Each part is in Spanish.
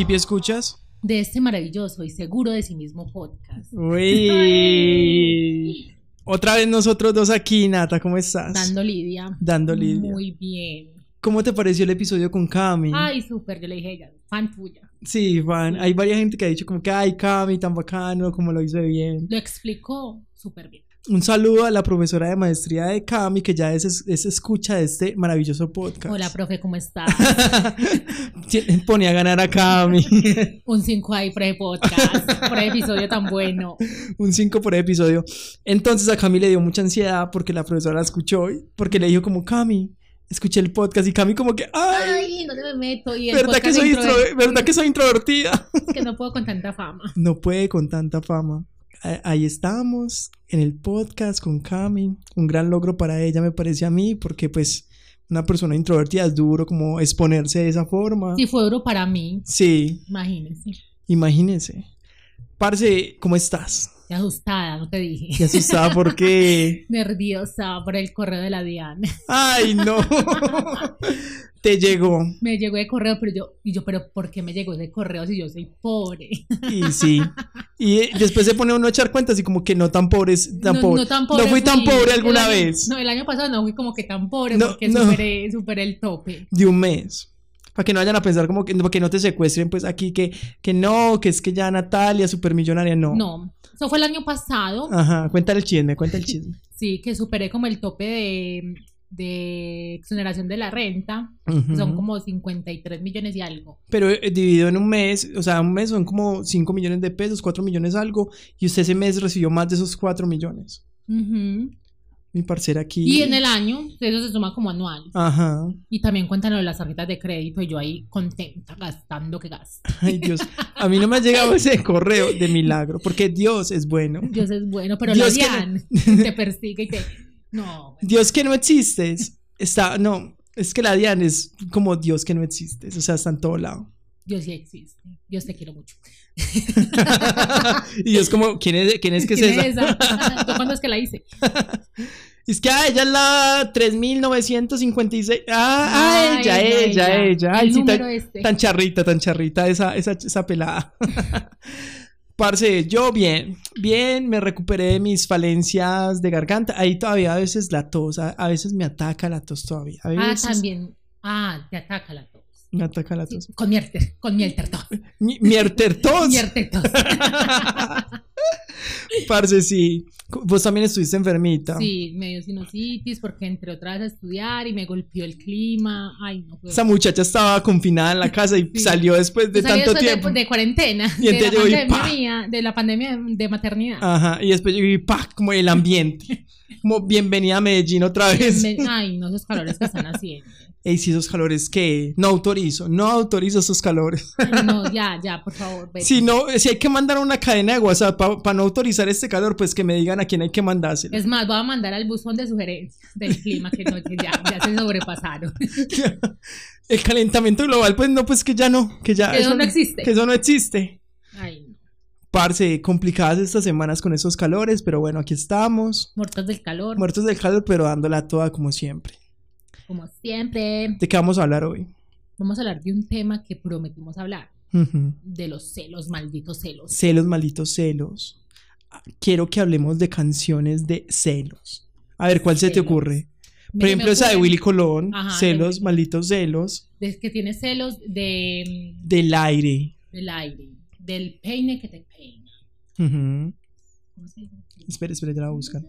Chipi escuchas? de este maravilloso y seguro de sí mismo podcast. Uy. Otra vez nosotros dos aquí, Nata, ¿cómo estás? Dando Lidia. Dando Lidia. Muy bien. ¿Cómo te pareció el episodio con Cami? Ay, súper, yo le dije ella, fan tuya. Sí, fan. Hay varias gente que ha dicho como que, ay, Cami, tan bacano, como lo hizo bien. Lo explicó súper bien. Un saludo a la profesora de maestría de Cami, que ya es, es escucha de este maravilloso podcast. Hola, profe, ¿cómo estás? Pone a ganar a Cami. Un 5 ahí por el podcast, por el episodio tan bueno. Un 5 por episodio. Entonces a Cami le dio mucha ansiedad porque la profesora la escuchó, porque le dijo como, Cami, escuché el podcast y Cami como que, ay, Ay, no me meto. Y el ¿verdad, que soy ¿verdad que soy introvertida? Es que no puedo con tanta fama. No puede con tanta fama. Ahí estamos, en el podcast con Cami. Un gran logro para ella, me parece a mí, porque pues una persona introvertida es duro como exponerse de esa forma. Si fue duro para mí, Sí, imagínense. imagínese. Parce, ¿cómo estás? Asustada, no te dije. Qué asustada porque... Nerviosa por el correo de la Diana. ¡Ay, no! Te llegó. Me llegó el correo, pero yo, y yo, pero ¿por qué me llegó ese correo si yo soy pobre? Y sí. Y después se pone uno a echar cuentas y como que no tan pobres, tan no, pobre. no tan pobre. fui tan pobre alguna año- vez. No, el año pasado no fui como que tan pobre No, porque superé, superé el tope. de un mes. Para que no vayan a pensar como que, que no te secuestren pues aquí que, que no, que es que ya Natalia, supermillonaria, no. No, eso fue el año pasado. Ajá, cuéntale el chisme, cuenta el chisme. Sí, que superé como el tope de, de exoneración de la renta. Ujú. Son como 53 millones y algo. Pero eh, dividido en un mes, o sea, un mes son como 5 millones de pesos, 4 millones algo, y usted ese mes recibió más de esos 4 millones. Ujú. Mi parcera aquí. Y en el año, eso se suma como anual. Ajá. Y también cuentan lo de las tarjetas de crédito y yo ahí contenta, gastando que gasto. Ay, Dios. A mí no me ha llegado ese correo de milagro, porque Dios es bueno. Dios es bueno, pero Dios la DIAN te persigue y te... No, Dios que no existes. Está, no, es que la Diana es como Dios que no existes, o sea, está en todo lado. Dios sí existe. Dios te quiero mucho. y Dios como, ¿quién es, quién es que es ¿Quién esa? es esa? ¿Tú cuándo es que la hice? Es que ah, ella es la 3956. Ah, ah, ella, ella, ella, ella. ella. Ay, El sí, tan, este. tan charrita, tan charrita esa, esa, esa pelada. Parce, yo bien, bien, me recuperé de mis falencias de garganta. Ahí todavía a veces la tos, a, a veces me ataca la tos todavía. A Ah, veces también. Ah, te ataca la tos. me ataca la tos. con mierter, con mierter tos. Mi, miertertos. Mierter tos. Parce, sí. Vos también estuviste enfermita. Sí, me dio sinusitis porque entré otra vez a estudiar y me golpeó el clima. Ay, no. fue- Esa muchacha estaba confinada en la casa y Sí. salió después de Yo tanto después de- tiempo. De, cuarentena. Y de, la y pandemia ¡pa! mía, de la pandemia de maternidad. Ajá, y después yo vi, pa, como el ambiente. Como bienvenida a Medellín otra vez. Ay, no, esos calores que están haciendo. Ey, si esos calores que no autorizo, no autorizo esos calores. Ay, no, ya, ya, por favor. vete. Si no, si hay que mandar una cadena de WhatsApp para no autorizar este calor, pues que me digan a quién hay que mandárselo. Es más, voy a mandar al buzón de sugerencias del clima que, no, que ya, ya se sobrepasaron. El calentamiento global, pues no, pues que ya no, que ya Que eso no existe. Que eso no existe. Ay, no. Parce, complicadas estas semanas con esos calores, pero bueno, aquí estamos. Muertos del calor, Muertos del calor, pero dándola toda como siempre. como siempre. ¿De qué vamos a hablar hoy? Vamos a hablar de un tema que prometimos hablar. De los celos, malditos celos. Celos, malditos celos. Quiero que hablemos de canciones de celos. A ver, ¿cuál se te ocurre? Por ejemplo, esa de Willy Colón, Ajá, de celos, Willy. malditos celos, de que tiene celos de, del aire. del aire, del peine que te peina. Ujú. ¿Cómo se llama? Espera, espera, ya la de-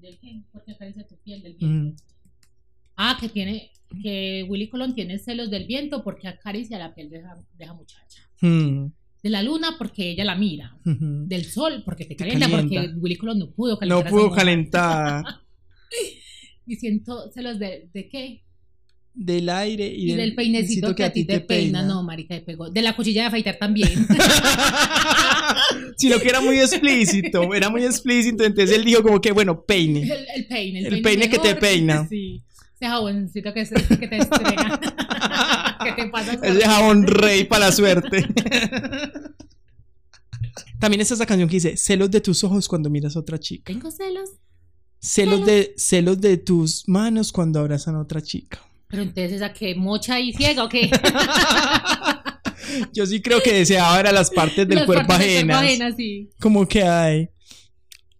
¿Del qué? Porque acaricia tu piel, del viento. Ujú. Ah, que tiene, que Willy Colón tiene celos del viento porque acaricia la piel de esa, de esa muchacha. Mm, De la luna porque ella la mira. Del sol porque te Te calienta, calienta. porque Willy Colón no pudo calentar. No pudo calentar Y siento celos de, de qué? del aire y, Y, del peinecito que, a ti te peina. No, marica, te pegó. De la cuchilla de afeitar también. Sino que era muy explícito, era muy explícito, entonces él dijo como que, bueno, peine. el, el peine. El peine que te peina. Sí. Ese jaboncito que, se- que te estrega. que te pasa Ese jabón rey para la suerte. También está esa canción que dice, celos de tus ojos cuando miras a otra chica. Tengo celos. Celos de, celos de tus manos cuando abrazan a otra chica. Pero entonces esa que mocha y ciega o qué? Yo sí creo que deseaba era las partes del Las cuerpo partes del cuerpo ajenas. ajenas, sí. Como que hay.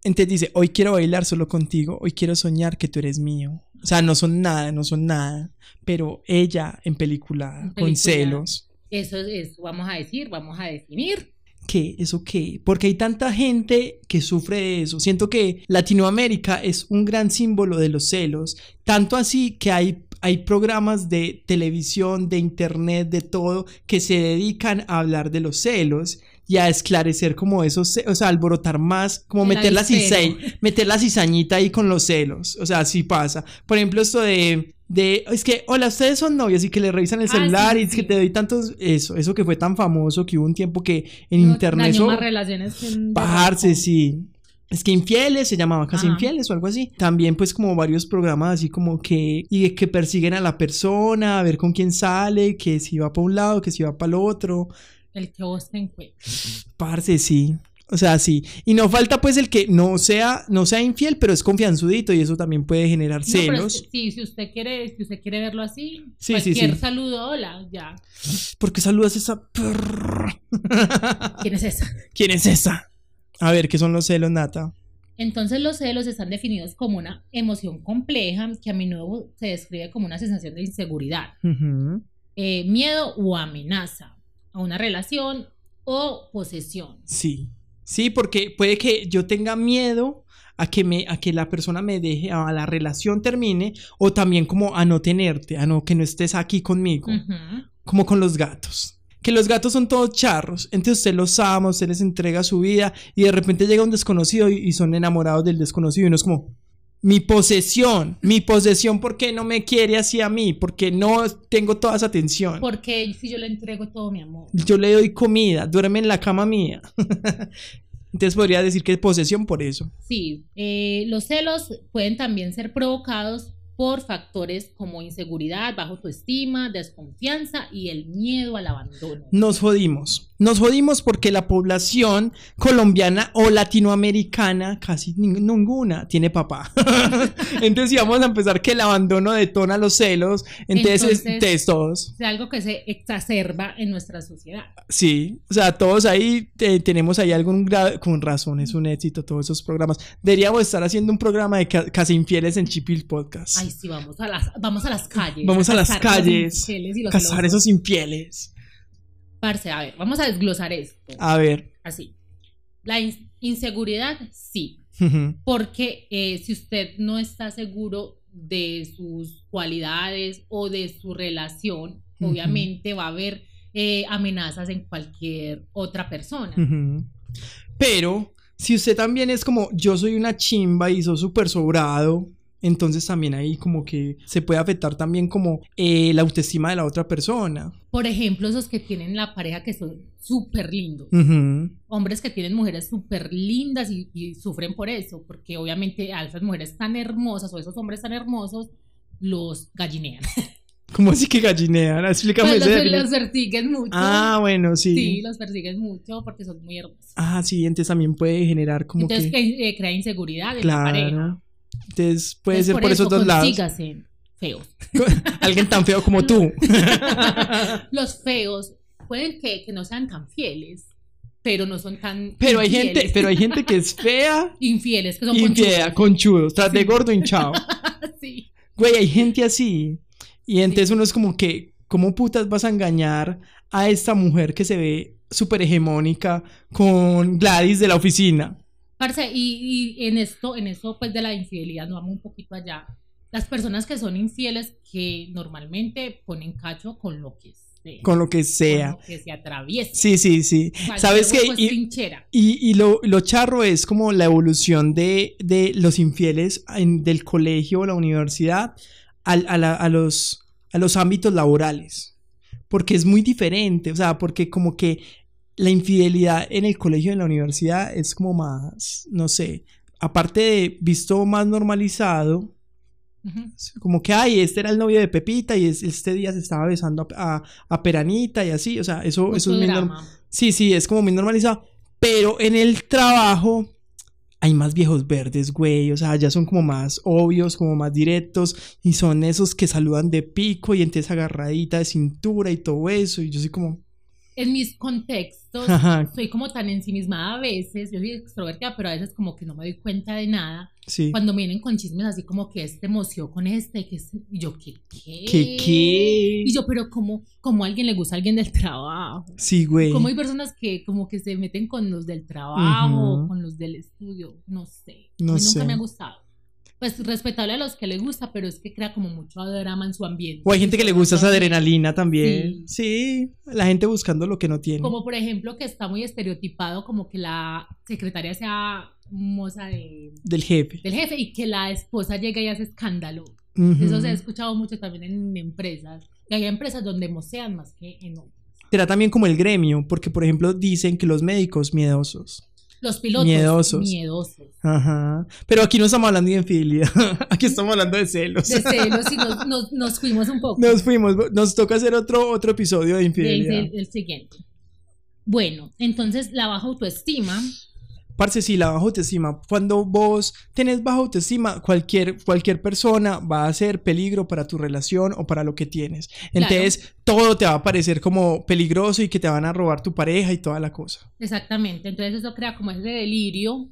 Entonces dice, hoy quiero bailar solo contigo, hoy quiero soñar que tú eres mío. O sea, no son nada, no son nada. Pero ella en película, En con celos. Eso es, vamos a decir, vamos a definir. ¿Qué? ¿Eso qué? Porque hay tanta gente que sufre de eso. Siento que Latinoamérica es un gran símbolo de los celos. Tanto así que hay, hay programas de televisión, de internet, de todo, que se dedican a hablar de los celos y a esclarecer como esos, o sea, alborotar más, como El meter la, cizai- meter la cizañita ahí con los celos. O sea, así pasa. Por ejemplo, esto de... De, es que, hola, ustedes son novios y que le revisan el Ah, celular sí, y es que te doy tantos, eso, eso que fue tan famoso que hubo un tiempo que en No, internet dañó más relaciones que Parce, sí. Es que infieles se llamaba casi Ajá. infieles o algo así. También pues como varios programas así como que y que persiguen a la persona, a ver con quién sale, que si va para un lado, que si va para el otro. El que vos te encuentres. Parce, sí. O sea, sí. Y no falta pues el que no sea no sea infiel, pero es confianzudito y eso también puede generar No, celos. es que sí, si usted quiere, si usted quiere verlo así, Sí, sí, cualquier sí. saludo, hola, ya. Porque saludas a esa? ¿Quién es esa? ¿Quién es esa? A ver, ¿qué son los celos, Nata? Entonces los celos están definidos como una emoción compleja que a menudo se describe como una sensación de inseguridad, eh, miedo o amenaza a una relación o posesión. Sí, sí, porque puede que yo tenga miedo a que me, a que la persona me deje, a la relación termine, o también como a no tenerte, a no que no estés aquí conmigo, como con los gatos. Que los gatos son todos charros, entonces usted los ama, usted les entrega su vida y de repente llega un desconocido y, y son enamorados del desconocido y uno es como, mi posesión, mi posesión, ¿por qué no me quiere así a mí? Porque no tengo toda esa atención. Porque si yo le entrego todo mi amor. Yo le doy comida, duerme en la cama mía. Entonces podría decir que es posesión por eso. Sí, eh, los celos pueden también ser provocados por factores como inseguridad, baja autoestima, desconfianza y el miedo al abandono. Nos jodimos. Nos jodimos porque la población colombiana o latinoamericana, casi ning- ninguna, tiene papá. entonces, si vamos a empezar que el abandono detona los celos, entonces, Entonces- entonces todos. Es algo que se exacerba en nuestra sociedad. Sí, o sea, todos ahí eh, tenemos ahí algún grado, con razón, es un éxito todos esos programas. Deberíamos estar haciendo un programa de ca- casi infieles en Chipil Podcast. Ay, sí, vamos a las, vamos a las calles. Vamos a las los calles, los Cazar celosos. esos infieles. Parce, a ver, vamos a desglosar esto. A ver. Así. La in- inseguridad, sí. Porque eh, si usted no está seguro de sus cualidades o de su relación, obviamente va a haber eh, amenazas en cualquier otra persona. Pero si usted también es como yo soy una chimba y soy súper sobrado, entonces también ahí como que se puede afectar también como eh, la autoestima de la otra persona. Por ejemplo, esos que tienen la pareja que son súper lindos. Hombres que tienen mujeres súper lindas y, y sufren por eso, porque obviamente a esas mujeres tan hermosas o esos hombres tan hermosos los gallinean. ¿Cómo así que gallinean? Explícame Pues los persiguen mucho. Ah, bueno, sí. sí, los persiguen mucho porque son muy hermosos. Ah, sí, entonces también puede generar como Entonces que... que, eh, crea inseguridad en la pareja. Entonces puede Entonces, ser por, esos dos lados. feos. Alguien tan feo como tú. Los feos pueden que, que no sean tan fieles, pero no son tan pero hay infieles. gente, pero hay gente que es fea infieles que son conchudos. fea, conchudos, tras de gordo hinchado. Sí. Güey, hay gente así. Y entonces uno es como que, ¿cómo putas vas a engañar a esta mujer que se ve súper hegemónica con Gladys de la oficina? Parce, y, y en esto, en esto pues de la infidelidad, nos vamos un poquito allá. Las personas que son infieles que normalmente ponen cacho con lo que sea. Con lo que con sea. lo que se atraviesa. Sí, sí, sí. Cualquier ¿Sabes qué? hueco es Y, y- y lo, lo charro es como la evolución de, de los infieles en- del colegio o la universidad al- a, la- a los, a los ámbitos laborales. Porque es muy diferente. O sea, porque como que la infidelidad en el colegio y en la universidad es como más, no sé, aparte de visto más normalizado, como que, ay, este era el novio de Pepita y es- este día se estaba besando a, a- a Peranita y así, o sea, eso, eso es muy. Sí, sí, es como muy normalizado. Pero en el trabajo hay más viejos verdes, güey. O sea, ya son como más obvios, como más directos. Y son esos que saludan de pico y entonces agarradita de cintura y todo eso. Y yo soy como. En mis contextos, Ajá. soy como tan ensimismada a veces. Yo soy extrovertida, pero a veces como que no me doy cuenta de nada. Sí. Cuando me vienen con chismes así como que este emoción con este, que este, y yo, ¿qué qué? ¿Qué qué? Y yo, pero como, como a alguien le gusta a alguien del trabajo. Sí, güey. Como hay personas que como que se meten con los del trabajo, con los del estudio, no sé. No a mí sé. nunca me ha gustado. Pues respetable a los que les gusta, pero es que crea como mucho drama en su ambiente. O hay gente que le gusta esa adrenalina también. Sí. Sí. La gente buscando lo que no tiene. Como por ejemplo que está muy estereotipado como que la secretaria sea moza de, Del jefe. del jefe y que la esposa llega y hace escándalo. Eso se ha escuchado mucho también en empresas. Y hay empresas donde mocean más que en otras. Será también como el gremio, porque por ejemplo dicen que los médicos miedosos. Los pilotos. Miedosos. Miedosos. Ajá. Pero aquí no estamos hablando de infidelidad. aquí estamos hablando de celos. De celos y nos, nos, nos fuimos un poco. Nos fuimos. Nos toca hacer otro, otro episodio de Del- infidelidad. del- del siguiente. Bueno, entonces la baja autoestima, Parce, sí, la baja autoestima. Cuando vos tenés baja autoestima, cualquier, cualquier persona va a ser peligro para tu relación o para lo que tienes. Entonces, todo te va a parecer como peligroso y que te van a robar tu pareja y toda la cosa. exactamente. Entonces eso crea como ese delirio,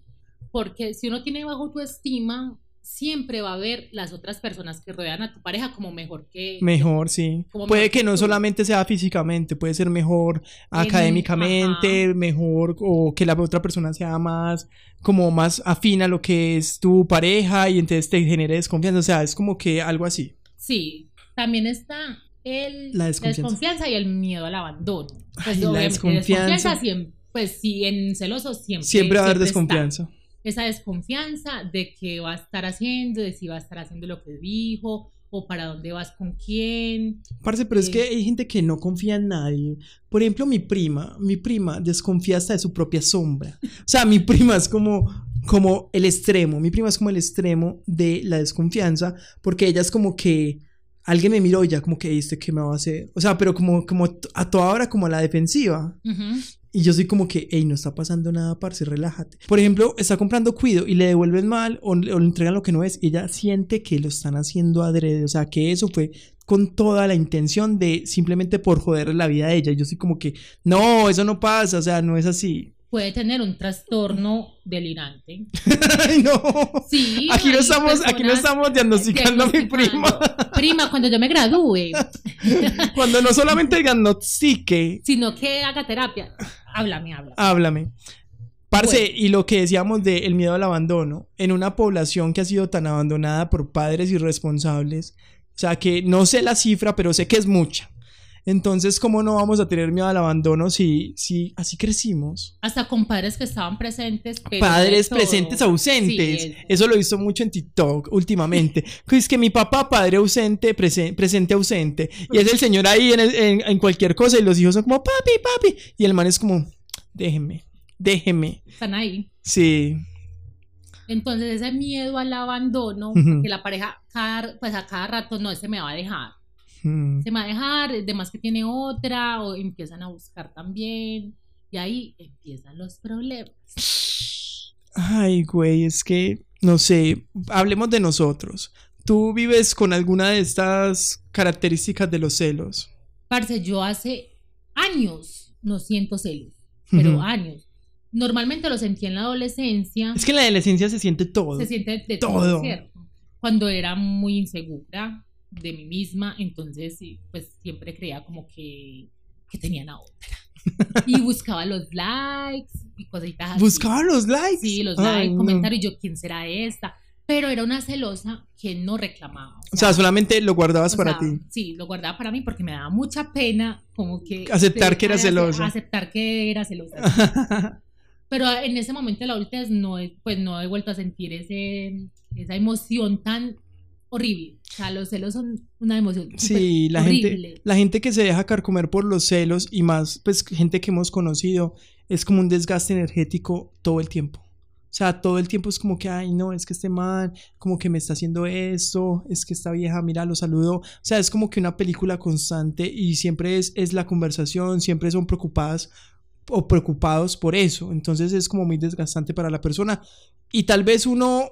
porque si uno tiene baja autoestima, siempre va a ver las otras personas que rodean a tu pareja como mejor que... Mejor, sí. Como Puede mejor que que no solamente sea físicamente, puede ser mejor académicamente, mejor o que la otra persona sea más como más afín a lo que es tu pareja y entonces te genere desconfianza, o sea, es como que algo así. Sí, también está el, La desconfianza. y el miedo al abandono. Pues Ay, la desconfianza. siempre, pues sí, en celosos siempre. Siempre va a haber está. Esa desconfianza de qué va a estar haciendo, de si va a estar haciendo lo que dijo, o para dónde vas con quién. Parce, pero es Sí. que hay gente que no confía en nadie. Por ejemplo, mi prima, mi prima desconfía hasta de su propia sombra. O sea, mi prima es como, como el extremo. Mi prima es como el extremo de la desconfianza, porque ella es como que alguien me miró y ya como que este qué me va a hacer. O sea, pero como, como a toda hora como a la defensiva. Ujú. Y yo soy como que, hey, no está pasando nada, parce, relájate. Por ejemplo, está comprando cuido y le devuelven mal o, le entregan lo que no es. Ella siente que lo están haciendo adrede. O sea, que eso fue con toda la intención de simplemente por joder la vida de ella. Y yo soy como que, no, eso no pasa. O sea, no es así. Puede tener un trastorno delirante. Ay, no. Sí. Aquí no estamos, aquí no estamos diagnosticando a mi prima. Prima, cuando yo me gradúe, Cuando no solamente diagnostique, sino que haga terapia. Háblame, habla. Háblame. Parce, Bueno. y lo que decíamos de el miedo al abandono, en una población que ha sido tan abandonada por padres irresponsables, o sea que no sé la cifra, pero sé que es mucha. Entonces, ¿cómo no vamos a tener miedo al abandono si, si así crecimos? Hasta con padres que estaban presentes. pero Padres presentes ausentes. Sí, es- Eso lo he visto mucho en TikTok últimamente. Es que mi papá, padre ausente, presen- presente ausente. Y es el señor ahí en, el- en- en cualquier cosa y los hijos son como, papi, papi. Y el man es como, déjeme, déjeme. Están ahí. Sí. Entonces ese miedo al abandono, Ujú. que la pareja cada, pues a cada rato no, se me va a dejar. Mm. Se me va a dejar, además que tiene otra, o empiezan a buscar también. Y ahí empiezan los problemas. Ay, güey, es que, no sé, hablemos de nosotros. ¿Tú vives con alguna de estas características de los celos? Parce, yo hace años no siento celos, pero Ujú. años. Normalmente lo sentí en la adolescencia. Es que en la adolescencia se siente todo. se siente de Todo. todo. Cuando era muy insegura de mí misma, entonces pues siempre creía como que, que tenían a otra. Y buscaba los likes y cositas así. Buscaba los likes. Sí, los likes, no. comentarios, yo, ¿quién será esta? Pero era una celosa que no reclamaba. O sea, solamente lo guardabas para sea, ti. Sí, lo guardaba para mí porque me daba mucha pena como que... Aceptar que era celosa. Aceptar que era celosa. Pero en ese momento de la adultez no he, pues no he vuelto a sentir ese, esa emoción tan horrible. O sea, los celos son una emoción Sí, la horrible. gente, la gente que se deja carcomer por los celos y más, pues gente que hemos conocido, es como un desgaste energético todo el tiempo. O sea, todo el tiempo es como que, ay, no, es que este man, como que me está haciendo esto, es que esta vieja, mira, lo saludo. O sea, es como que una película constante y siempre es, es la conversación, siempre son preocupadas o preocupados por eso. Entonces es como muy desgastante para la persona Y tal vez uno,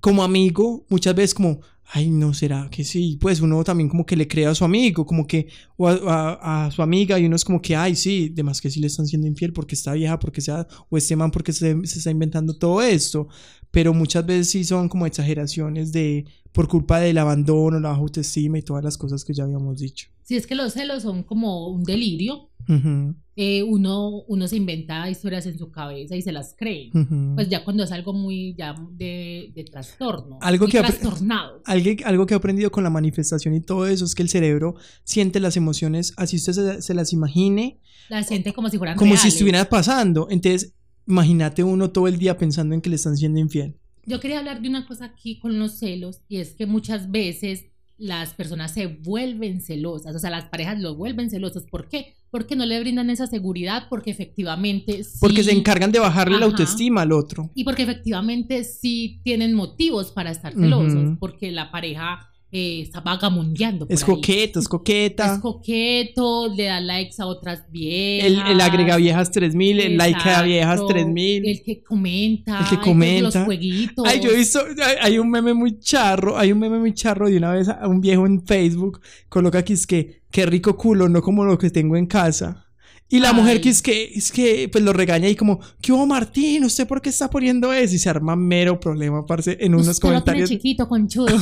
como amigo, muchas veces como, ay, no, será que sí. Pues uno también como que le cree a su amigo, como que, o a, a- a su amiga, y uno es como que, ay, sí, de más que sí le están siendo infiel porque está vieja, porque sea, o este man porque se está inventando todo esto. Pero muchas veces sí son como exageraciones de, por culpa del abandono, la baja autoestima y todas las cosas que ya habíamos dicho. Si es que los celos son como un delirio, Ujú, eh, uno, uno se inventa historias en su cabeza y se las cree. ujú. Pues ya cuando es algo muy ya de, de trastorno. Algo que trastornado. Algo, algo que he aprendido con la manifestación y todo eso es que el cerebro siente las emociones así usted se, se las imagine La siente como si fueran como si reales. estuviera pasando. Entonces, imagínate uno todo el día pensando en que le están siendo infiel. Yo quería hablar de una cosa aquí con los celos y es que muchas veces las personas se vuelven celosas, o sea, las parejas lo vuelven celosos. ¿Por qué? Porque no le brindan esa seguridad, porque efectivamente sí, Porque se encargan de bajarle la autoestima al otro. y porque efectivamente sí tienen motivos para estar celosos, porque la pareja eh, está vagamundeando. por Es ahí. coqueto, es coqueta. Es coqueto, le da likes a otras viejas. el, el agrega viejas 3000, el like a viejas Exacto, 3000. El que comenta. El que comenta. Los jueguitos. Ay, yo he visto, hay, hay un meme muy charro, hay un meme muy charro de una vez a un viejo en Facebook coloca aquí es que, qué rico culo, no como lo que tengo en casa. Y la Ay. mujer que es que, es que, pues lo regaña y como, ¿qué hubo Martín? ¿Usted por qué está poniendo eso? Y se arma mero problema, parce, en unos Usted lo comentarios. chiquito, conchudo.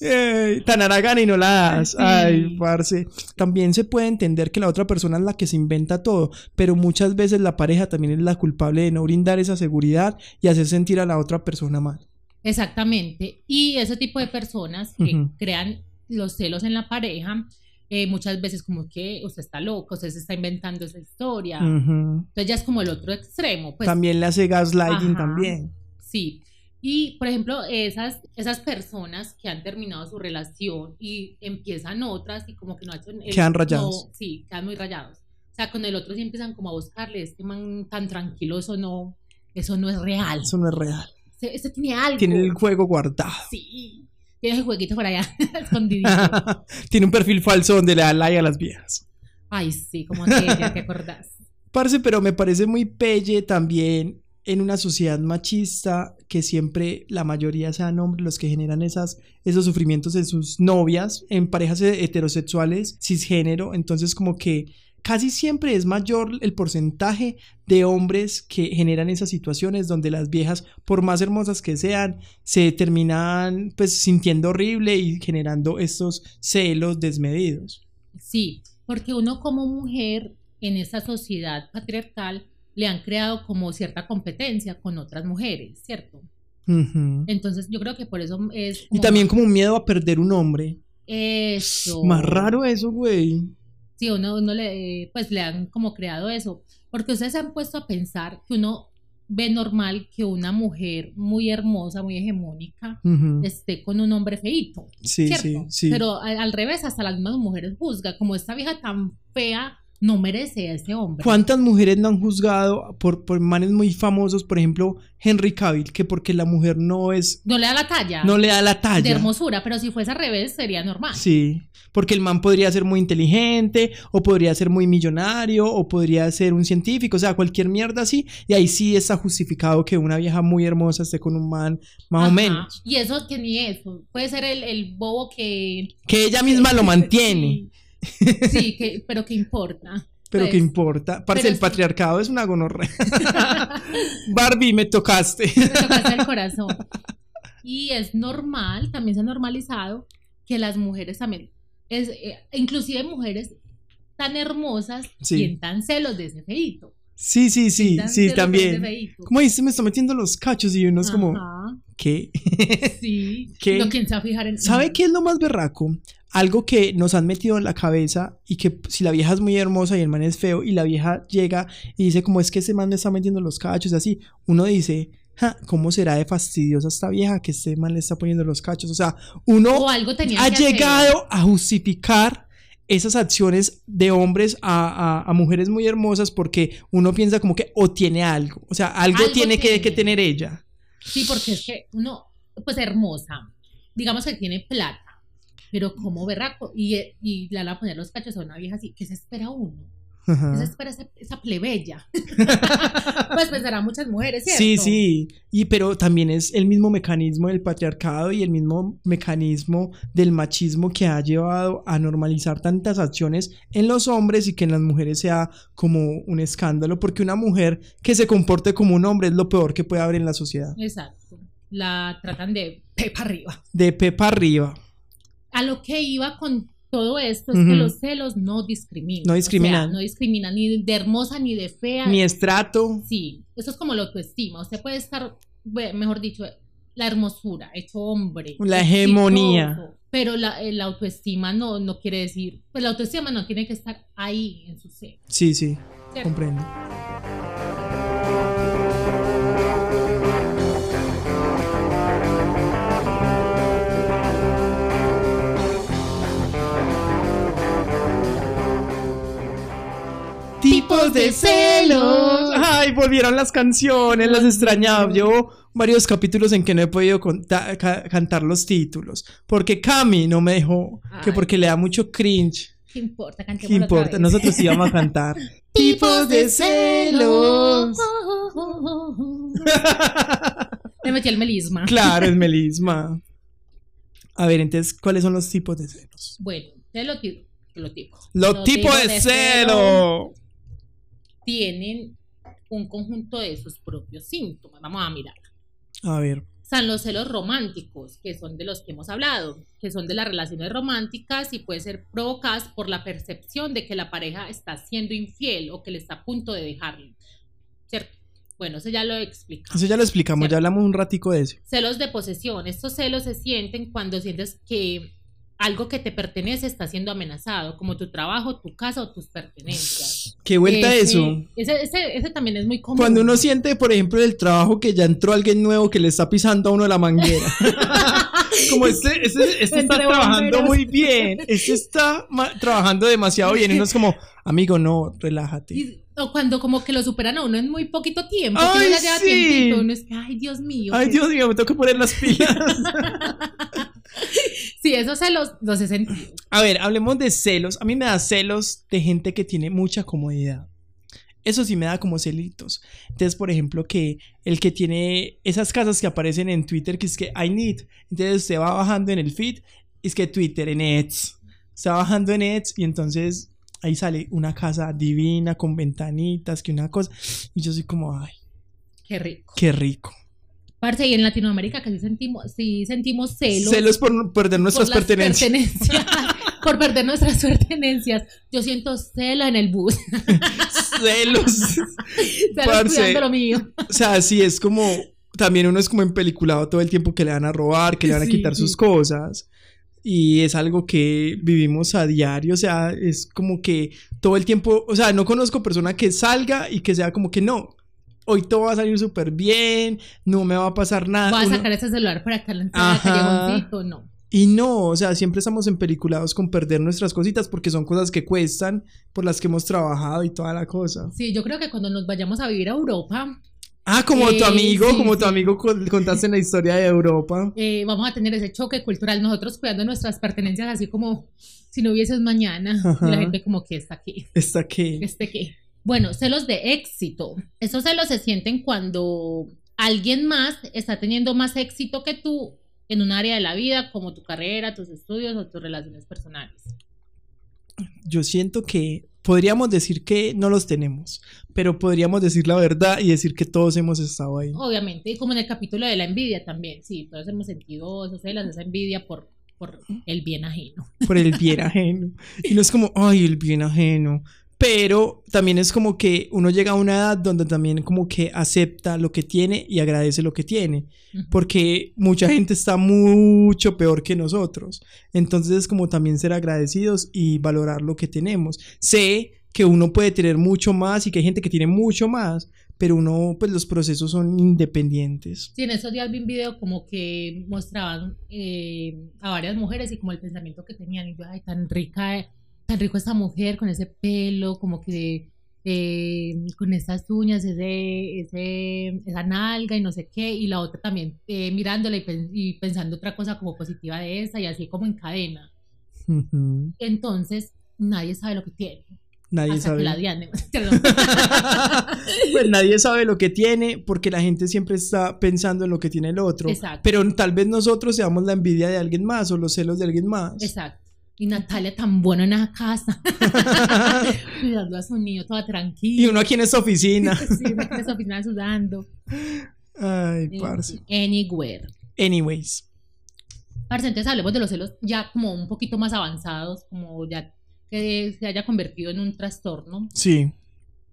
Ey, tan aragana y no la das. Ay, parce. También se puede entender que la otra persona es la que se inventa todo, pero muchas veces la pareja también es la culpable de no brindar esa seguridad y hacer sentir a la otra persona mal. Exactamente. Y ese tipo de personas que crean los celos en la pareja, eh, muchas veces como que usted está loco, usted se está inventando esa historia. Ujú. Entonces ya es como el otro extremo. Pues también le hace gaslighting Ajá. también. Sí. Y, por ejemplo, esas, esas personas que han terminado su relación y empiezan otras y como que no hacen... el- Quedan rayados. no, sí, quedan muy rayados. O sea, con el otro sí empiezan como a buscarle, este man tan tranquilo, eso no, eso no es real. Eso no es real. Este, este tiene algo. Tiene el juego guardado. Sí. Tiene el jueguito por allá, escondidito. Tiene un perfil falso donde le da like a las viejas. Ay, sí, como que ya te acordás. Parce, pero me parece muy pelle también en una sociedad machista que siempre la mayoría sean hombres los que generan esas, esos sufrimientos en sus novias, en parejas heterosexuales, cisgénero. Entonces, como que casi siempre es mayor el porcentaje de hombres que generan esas situaciones donde las viejas, por más hermosas que sean, se terminan pues sintiendo horrible y generando estos celos desmedidos. Sí, porque uno como mujer en esta sociedad patriarcal le han creado como cierta competencia con otras mujeres, ¿cierto? Entonces yo creo que por eso es... Y también como un miedo a perder un hombre. Eso. Más raro eso, güey. Sí, uno, uno le, pues le han como creado eso. Porque ustedes se han puesto a pensar que uno ve normal que una mujer muy hermosa, muy hegemónica, esté con un hombre feíto. Sí, ¿cierto? sí, sí. Pero a- al revés, hasta las mismas mujeres juzgan, como esta vieja tan fea no merece a ese hombre. ¿Cuántas mujeres no han juzgado por, por manes muy famosos? Por ejemplo, Henry Cavill, que porque la mujer no es, No le da la talla no le da la de talla. hermosura, pero si fuese al revés sería normal. Sí, porque el man podría ser muy inteligente, o podría ser muy millonario, o podría ser un científico, o sea, cualquier mierda así. Y ahí sí está justificado que una vieja muy hermosa esté con un man más o menos. Y eso que ni eso. Puede ser el, el bobo que... Que ella misma lo mantiene. Sí, que, pero ¿qué importa? Pero Pues, qué importa. Parce, el sí. patriarcado es una gonorrea. Barbie, me tocaste. Me tocaste el corazón. Y es normal, también se ha normalizado que las mujeres también, es, eh, inclusive mujeres tan hermosas, Sí. sientan celos de ese feíto. Sí, sí, sí, sí, también. ¿Cómo dice? Me está metiendo los cachos y uno es como, ¿qué? sí. ¿Qué? No, ¿quién se va a fijar en ¿Sabe qué es lo más berraco? Algo que nos han metido en la cabeza y que si la vieja es muy hermosa y el man es feo y la vieja llega y dice como es que ese man me está metiendo los cachos así, uno dice, "Ja, ¿cómo será de fastidiosa esta vieja que este man le está poniendo los cachos? O sea, uno O algo tenía ha hacer. llegado a justificar esas acciones de hombres a, a- a mujeres muy hermosas porque uno piensa como que o tiene algo, o sea, algo, Algo tiene, Que, tiene. que tener ella. Sí, porque es que uno, pues hermosa, digamos que tiene plata, pero como berraco, y, y le van a poner los cachos a una vieja así, ¿qué se espera uno? Ajá. Esa es para esa, esa plebeya. pues pensarán muchas mujeres, ¿cierto? Sí, sí, y pero también es el mismo mecanismo del patriarcado y el mismo mecanismo del machismo que ha llevado a normalizar tantas acciones en los hombres y que en las mujeres sea como un escándalo, porque una mujer que se comporte como un hombre es lo peor que puede haber en la sociedad. Exacto. La tratan de pepa arriba. De pepa arriba. A lo que iba con todo esto es que los celos no discriminan. No O sea, discriminan. no discriminan ni de hermosa ni de fea. Ni estrato. Sí, eso es como la autoestima. Usted puede estar, mejor dicho, la hermosura, hecho hombre. La hegemonía. exitoso, Pero la, la autoestima no, no quiere decir, pues la autoestima no tiene que estar ahí en su ser. Sí, sí, ¿cierto? comprendo. Tipos de celos. Ay, volvieron las canciones, las extrañaba. Llevo varios capítulos en que no he podido ca- cantar los títulos. Porque Cami no me dejó. Que porque le da mucho cringe. ¿Qué importa? ¿Qué Cantemos otra importa? vez. Nosotros íbamos a cantar. Tipos de celos. Me metí el melisma. Claro, es melisma. A ver, entonces, ¿cuáles son los tipos de celos? Bueno, de lo, lo tipo. Los Los tipos tipos de de celo. Tienen un conjunto de sus propios síntomas. Vamos a mirar. A ver, Están los celos románticos, que son de los que hemos hablado, que son de las relaciones románticas y pueden ser provocadas por la percepción de que la pareja está siendo infiel o que le está a punto de dejarlo. ¿Cierto? Bueno, eso ya lo he explicado. eso ya lo explicamos, ya hablamos un ratico de eso. Celos de posesión. Estos celos se sienten cuando sientes que algo que te pertenece está siendo amenazado, como tu trabajo, tu casa o tus pertenencias. ¿Qué vuelta Ese- eso? Ese, ese, ese también es muy común. Cuando uno siente, por ejemplo, el trabajo que ya entró alguien nuevo que le está pisando a uno la manguera. Como este, este, este está trabajando bomberos. muy bien. Este está trabajando demasiado bien. Y uno es como, amigo, no, relájate. Y- o cuando como que lo superan a uno en muy poquito tiempo, Ay, que uno lleva sí. tiempito, uno es que, ay, Dios mío. Ay, Dios mío, me tengo que poner las pilas. Sí, esos celos los he sentido. A ver, hablemos de celos. A mí me da celos de gente que tiene mucha comodidad. Eso sí me da como celitos. Entonces, por ejemplo, que el que tiene esas casas que aparecen en Twitter, que es que I need. Entonces usted va bajando en el feed, es que Twitter en Eds. Está bajando en Eds y entonces ahí sale una casa divina con ventanitas, que una cosa. Y yo soy como, ay, Qué rico. qué rico. Parce, y en Latinoamérica casi sentimos, sí sentimos celos. Celos por perder por nuestras las pertenencias. pertenencias, por perder nuestras pertenencias. Yo siento celo en el bus. celos. Celos Parce. lo mío. O sea, sí, es como. También uno es como empeliculado todo el tiempo que le van a robar, que le van a Sí, quitar sí. sus cosas. Y es algo que vivimos a diario. O sea, es como que todo el tiempo. O sea, no conozco persona que salga y que sea como que no. Hoy todo va a salir súper bien, no me va a pasar nada. Voy a Uno- sacar ese celular para acá la entrada. No. Y no, o sea, siempre estamos empeliculados con perder nuestras cositas porque son cosas que cuestan, por las que hemos trabajado y toda la cosa. Sí, yo creo que cuando nos vayamos a vivir a Europa, Ah, como tu Eh, amigo, sí, como tu amigo con- contaste en la historia de Europa. eh, vamos a tener ese choque cultural. Nosotros cuidando nuestras pertenencias así como si no hubieses mañana. Ajá. Y la gente como que está aquí. Está que. ¿Este qué? Bueno, celos de éxito. Esos celos se sienten cuando alguien más está teniendo más éxito que tú en un área de la vida, como tu carrera, tus estudios o tus relaciones personales. Yo siento que podríamos decir que no los tenemos, pero podríamos decir la verdad y decir que todos hemos estado ahí. Obviamente, y como en el capítulo de la envidia también, sí, todos hemos sentido esos celos, esa envidia por, por el bien ajeno. por el bien ajeno. Y no es como, ay, el bien ajeno. Pero también es como que uno llega a una edad donde también como que acepta lo que tiene y agradece lo que tiene. Porque mucha gente está mucho peor que nosotros. Entonces es como también ser agradecidos y valorar lo que tenemos. Sé que uno puede tener mucho más y que hay gente que tiene mucho más, pero uno, pues los procesos son independientes. Sí, en esos días vi un video como que mostraban eh, a varias mujeres y como el pensamiento que tenían. Y yo, ay, tan rica, eh, tan rico esta mujer con ese pelo, como que eh, con estas uñas, ese, ese, esa nalga y no sé qué. Y la otra también eh, mirándola y, pen- y pensando otra cosa como positiva de esa y así como en cadena. Entonces, nadie sabe lo que tiene. Nadie Hasta sabe. que la Diane. pues nadie sabe lo que tiene porque la gente siempre está pensando en lo que tiene el otro. Exacto. Pero tal vez nosotros seamos la envidia de alguien más o los celos de alguien más. Exacto. Y Natalia tan buena en la casa. Cuidando a su niño toda tranquila. y uno aquí en esta oficina. Sí, una en esa oficina sudando. Ay, En parce. Anywhere. Anyways. Parce, entonces hablemos de los celos ya como un poquito más avanzados, como ya que se haya convertido en un trastorno. Sí.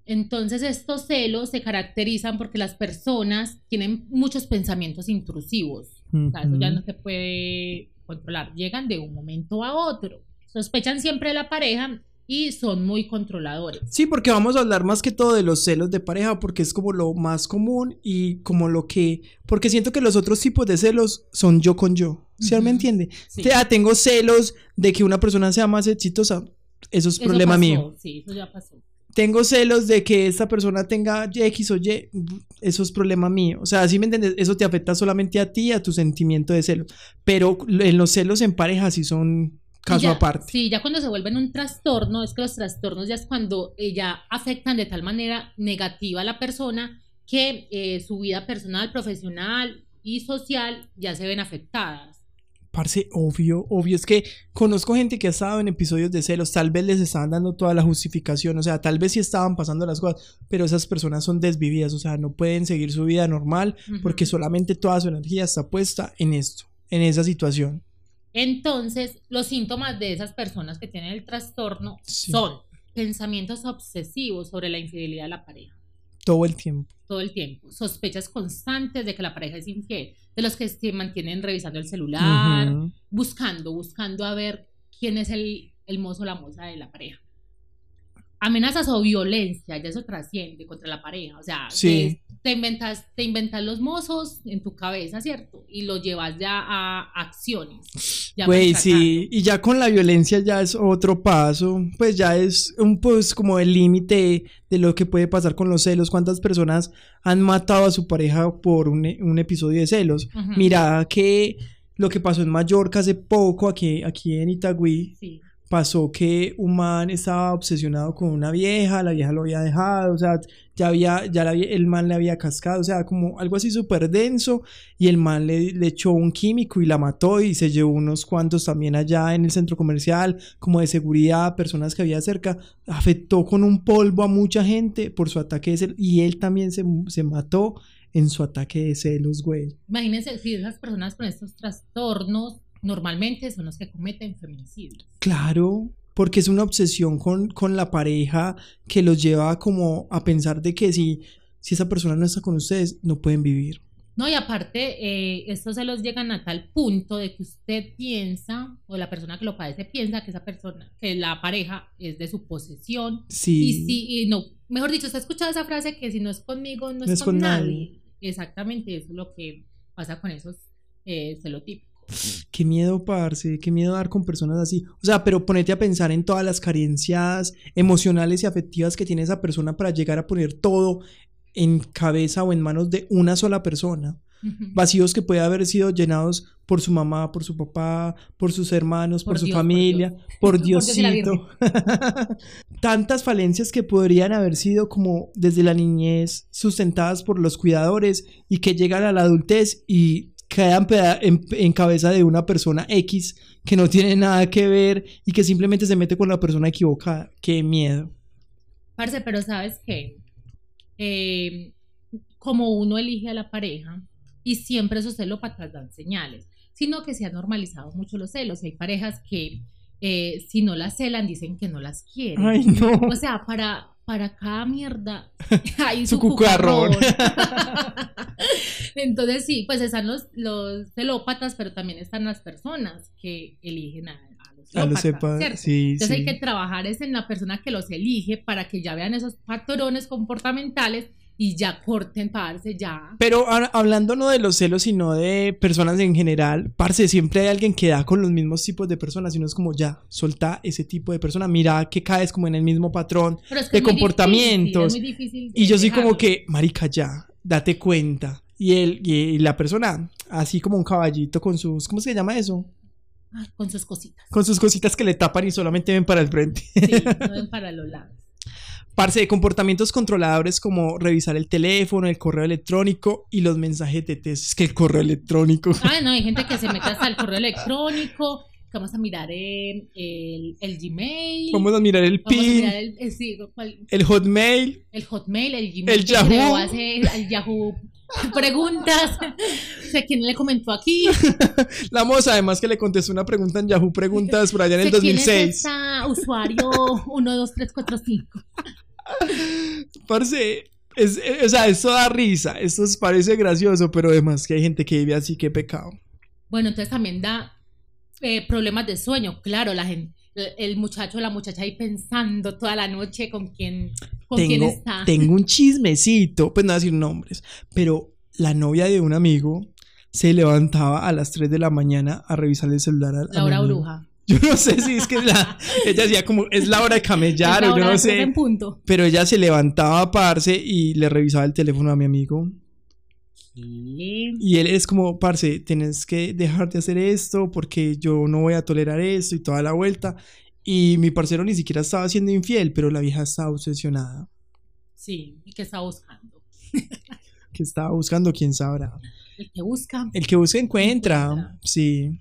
Entonces estos celos se caracterizan porque las personas tienen muchos pensamientos intrusivos. O sea, eso ya no se puede controlar. Llegan de un momento a otro. Sospechan siempre de la pareja y son muy controladores. Sí, porque vamos a hablar más que todo de los celos de pareja, porque es como lo más común y como lo que. Porque siento que los otros tipos de celos son yo con yo. ¿Sí me entiende? Sí. Te- ah, tengo celos de que una persona sea más exitosa. Eso es Eso problema pasó, mío. Sí, eso ya pasó. Tengo celos de que esta persona tenga X o Y. Eso es problema mío. O sea, ¿sí me entiendes? Eso te afecta solamente a ti, a tu sentimiento de celos. Pero en los celos en pareja sí son caso ya- aparte. Sí, ya cuando se vuelven un trastorno, es que los trastornos ya es cuando eh, ya afectan de tal manera negativa a la persona que eh, su vida personal, profesional y social ya se ven afectadas. Parce, obvio, obvio. Es que conozco gente que ha estado en episodios de celos. Tal vez les estaban dando toda la justificación. O sea, tal vez sí estaban pasando las cosas. Pero esas personas son desvividas. O sea, no pueden seguir su vida normal porque solamente toda su energía está puesta en esto, en esa situación. Entonces, los síntomas de esas personas que tienen el trastorno Sí. son pensamientos obsesivos sobre la infidelidad de la pareja Todo el tiempo. todo el tiempo, sospechas constantes de que la pareja es infiel, de los que se mantienen revisando el celular, buscando, buscando a ver quién es el, el mozo o la moza de la pareja. Amenazas o violencia, ya eso trasciende contra la pareja. O sea, Sí. Te, inventas, te inventas los mozos en tu cabeza, ¿cierto? Y los llevas ya a acciones. ya Güey, sí, y ya con la violencia ya es otro paso, pues ya es un pues como el límite de lo que puede pasar con los celos. ¿Cuántas personas han matado a su pareja por un, un episodio de celos? Mira que lo que pasó en Mallorca hace poco, aquí, aquí en Itagüí, Sí. Pasó que un man estaba obsesionado con una vieja, la vieja lo había dejado, o sea, ya había, ya la el man le había cascado, o sea, como algo así súper denso, y el man le, le echó un químico y la mató y se llevó unos cuantos también allá en el centro comercial, como de seguridad, personas que había cerca, afectó con un polvo a mucha gente por su ataque de celos, y él también se, se mató en su ataque de celos, güey. Imagínense si esas personas con estos trastornos normalmente son los que cometen feminicidios. Claro, porque es una obsesión con, con la pareja que los lleva como a pensar de que si, si esa persona no está con ustedes, no pueden vivir. No, y aparte, eh, estos se los llegan a tal punto de que usted piensa, o la persona que lo padece piensa que esa persona, que la pareja es de su posesión. Sí. Y sí, y no, mejor dicho, ¿usted ha escuchado esa frase que si no es conmigo, no, es, con, nadie? Exactamente, eso es lo que pasa con esos eh, celotipos. Qué miedo, parce, qué miedo dar con personas así. O sea, pero ponete a pensar en todas las carencias emocionales y afectivas que tiene esa persona para llegar a poner todo en cabeza o en manos de una sola persona. Vacíos que puede haber sido llenados por su mamá, por su papá, por sus hermanos, por, Por su Dios, por familia, por, Por Dios la Diosito. Tantas falencias que podrían haber sido como desde la niñez sustentadas por los cuidadores y que llegan a la adultez y quedan en, en cabeza de una persona X que no tiene nada que ver y que simplemente se mete con la persona equivocada. Qué miedo. Parce, pero ¿sabes qué? Eh, como uno elige a la pareja y siempre esos celópatas dan señales, sino que se han normalizado mucho los celos. Hay parejas que eh, si no las celan dicen que no las quieren. Ay, no. O sea, para, para cada mierda hay Su su, cucarrón. Entonces sí, pues están los, los celópatas, pero también están las personas que eligen a, a los celópatas, sepa, sí, Entonces sí. hay que trabajar es en la persona que los elige para que ya vean esos patrones comportamentales y ya corten, parce, ya. Pero ahora, hablando no de los celos, sino de personas en general, parce, siempre hay alguien que da con los mismos tipos de personas y no es como ya, solta ese tipo de persona, mira que caes como en el mismo patrón. Pero es de es comportamientos. difícil, es muy difícil Y yo soy dejarlo. como que, marica, ya, date cuenta. Y, él, y la persona, así como un caballito con sus, ¿cómo se llama eso? Ay, con sus cositas. Con sus cositas que le tapan y solamente ven para el frente. Sí, no ven para los lados. Parce, de comportamientos controladores como revisar el teléfono, el correo electrónico y los mensajes de texto. Es que el correo electrónico. Ah, no, hay gente que se mete hasta el correo electrónico. que Vamos a mirar eh, el, el Gmail. Vamos a mirar el Vamos a PIN, mirar el, eh, el Hotmail. el Hotmail, el Gmail. El Yahoo. hace- el Yahoo. Preguntas. O sea, ¿quién le comentó aquí? La moza, además que le contestó una pregunta en Yahoo Preguntas por allá en el O sea, ¿quién es 2006. esta usuario 12345? Parce, es, eh, o sea, esto da risa, esto parece gracioso, pero además que hay gente que vive así, qué pecado. Bueno, entonces también da eh, problemas de sueño. Claro, la gente, el, muchacho o la muchacha ahí pensando toda la noche con quién, con quién Tengo, está. tengo un chismecito, pues no voy a decir nombres, pero la novia de un amigo se levantaba a las 3 de la mañana a revisar el celular. a- a Laura amigo. Bruja. Yo no sé si es que la, ella decía como, es la hora de camellar la o yo hora no sé. en punto. Pero ella se levantaba, parce, y le revisaba el teléfono a mi amigo. Sí. Y él es como, parce, tienes que dejar de hacer esto porque yo no voy a tolerar esto y toda la vuelta. Y mi parcero ni siquiera estaba siendo infiel, pero la vieja estaba obsesionada. Sí, y que está buscando. Que estaba buscando, quién sabrá. El que busca El que busca encuentra. Encuentra. Sí.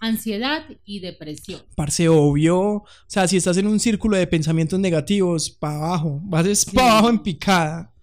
ansiedad y depresión. Parce, obvio. O sea, si estás en un círculo de pensamientos negativos, para abajo. Vas para abajo en picada.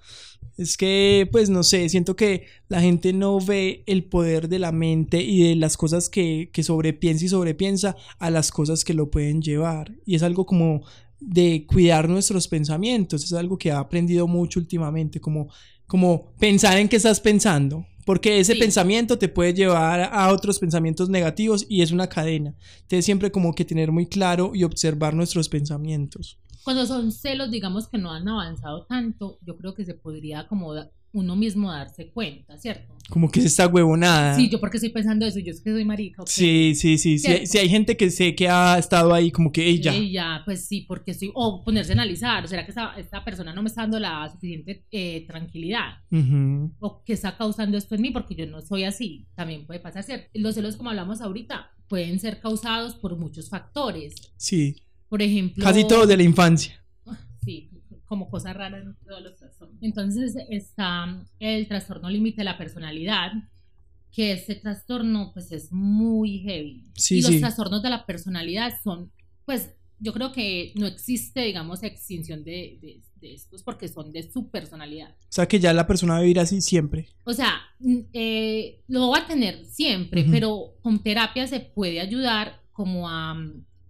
Es que, pues no sé, siento que la gente no ve el poder de la mente y de las cosas que, que sobrepiensa y sobrepiensa a las cosas que lo pueden llevar. Y es algo como de cuidar nuestros pensamientos. Es algo que he aprendido mucho últimamente, como, como pensar en qué estás pensando. Porque ese Sí. pensamiento te puede llevar a otros pensamientos negativos y es una cadena. Entonces siempre como que tener muy claro y observar nuestros pensamientos. Cuando son celos, digamos que no han avanzado tanto, yo creo que se podría como uno mismo darse cuenta, ¿cierto? Como que es esta huevonada. Sí, yo porque estoy pensando eso, yo es que soy marica. Sí, sí, sí. sí hay, sí hay gente que sé que ha estado ahí como que ella. Ya, pues sí, porque estoy, o ponerse a analizar, ¿será que esta, esta persona no me está dando la suficiente eh, tranquilidad? ¿O qué está causando esto en mí? Porque yo no soy así, también puede pasar, ¿cierto? Los celos, como hablamos ahorita, pueden ser causados por muchos factores. Sí, Por ejemplo... casi todos de la infancia. Sí, como cosas raras en todos los trastornos. Entonces está el trastorno límite de la personalidad, que ese trastorno pues es muy heavy. Sí, y los sí. trastornos de la personalidad son, pues yo creo que no existe, digamos, extinción de, de- de estos porque son de su personalidad. O sea que ya la persona va a vivir así siempre. O sea, mm, eh, lo va a tener siempre, pero con terapia se puede ayudar como a,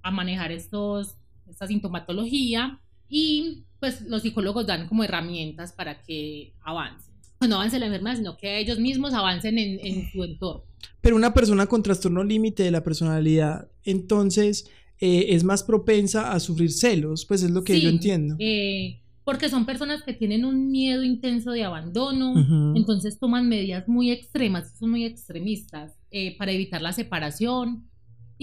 a manejar estos, esta sintomatología y pues los psicólogos dan como herramientas para que avancen. No avance la enfermedad, sino que ellos mismos avancen en, en su entorno. Pero una persona con trastorno límite de la personalidad, entonces eh, es más propensa a sufrir celos, pues es lo que Sí, yo entiendo. eh, porque son personas que tienen un miedo intenso de abandono, entonces toman medidas muy extremas, son muy extremistas eh, para evitar la separación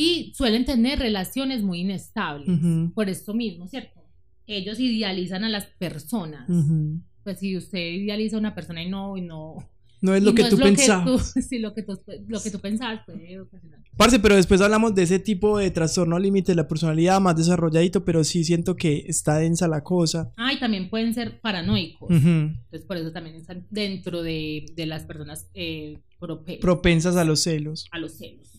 y suelen tener relaciones muy inestables. Ujú. Por esto mismo, ¿cierto? Ellos idealizan a las personas. Ujú. Pues si usted idealiza a una persona y no, y no. No es y lo no que tú pensabas. tú- sí, lo que tú, lo que tú pensabas puede ocasionar. Parce, pero después hablamos de ese tipo de trastorno límite de la personalidad más desarrolladito, pero sí siento que está densa la cosa. Ah, y también pueden ser paranoicos. Ujú. Entonces, por eso también están dentro de, de las personas eh, prope- Propensas a los celos. a los celos.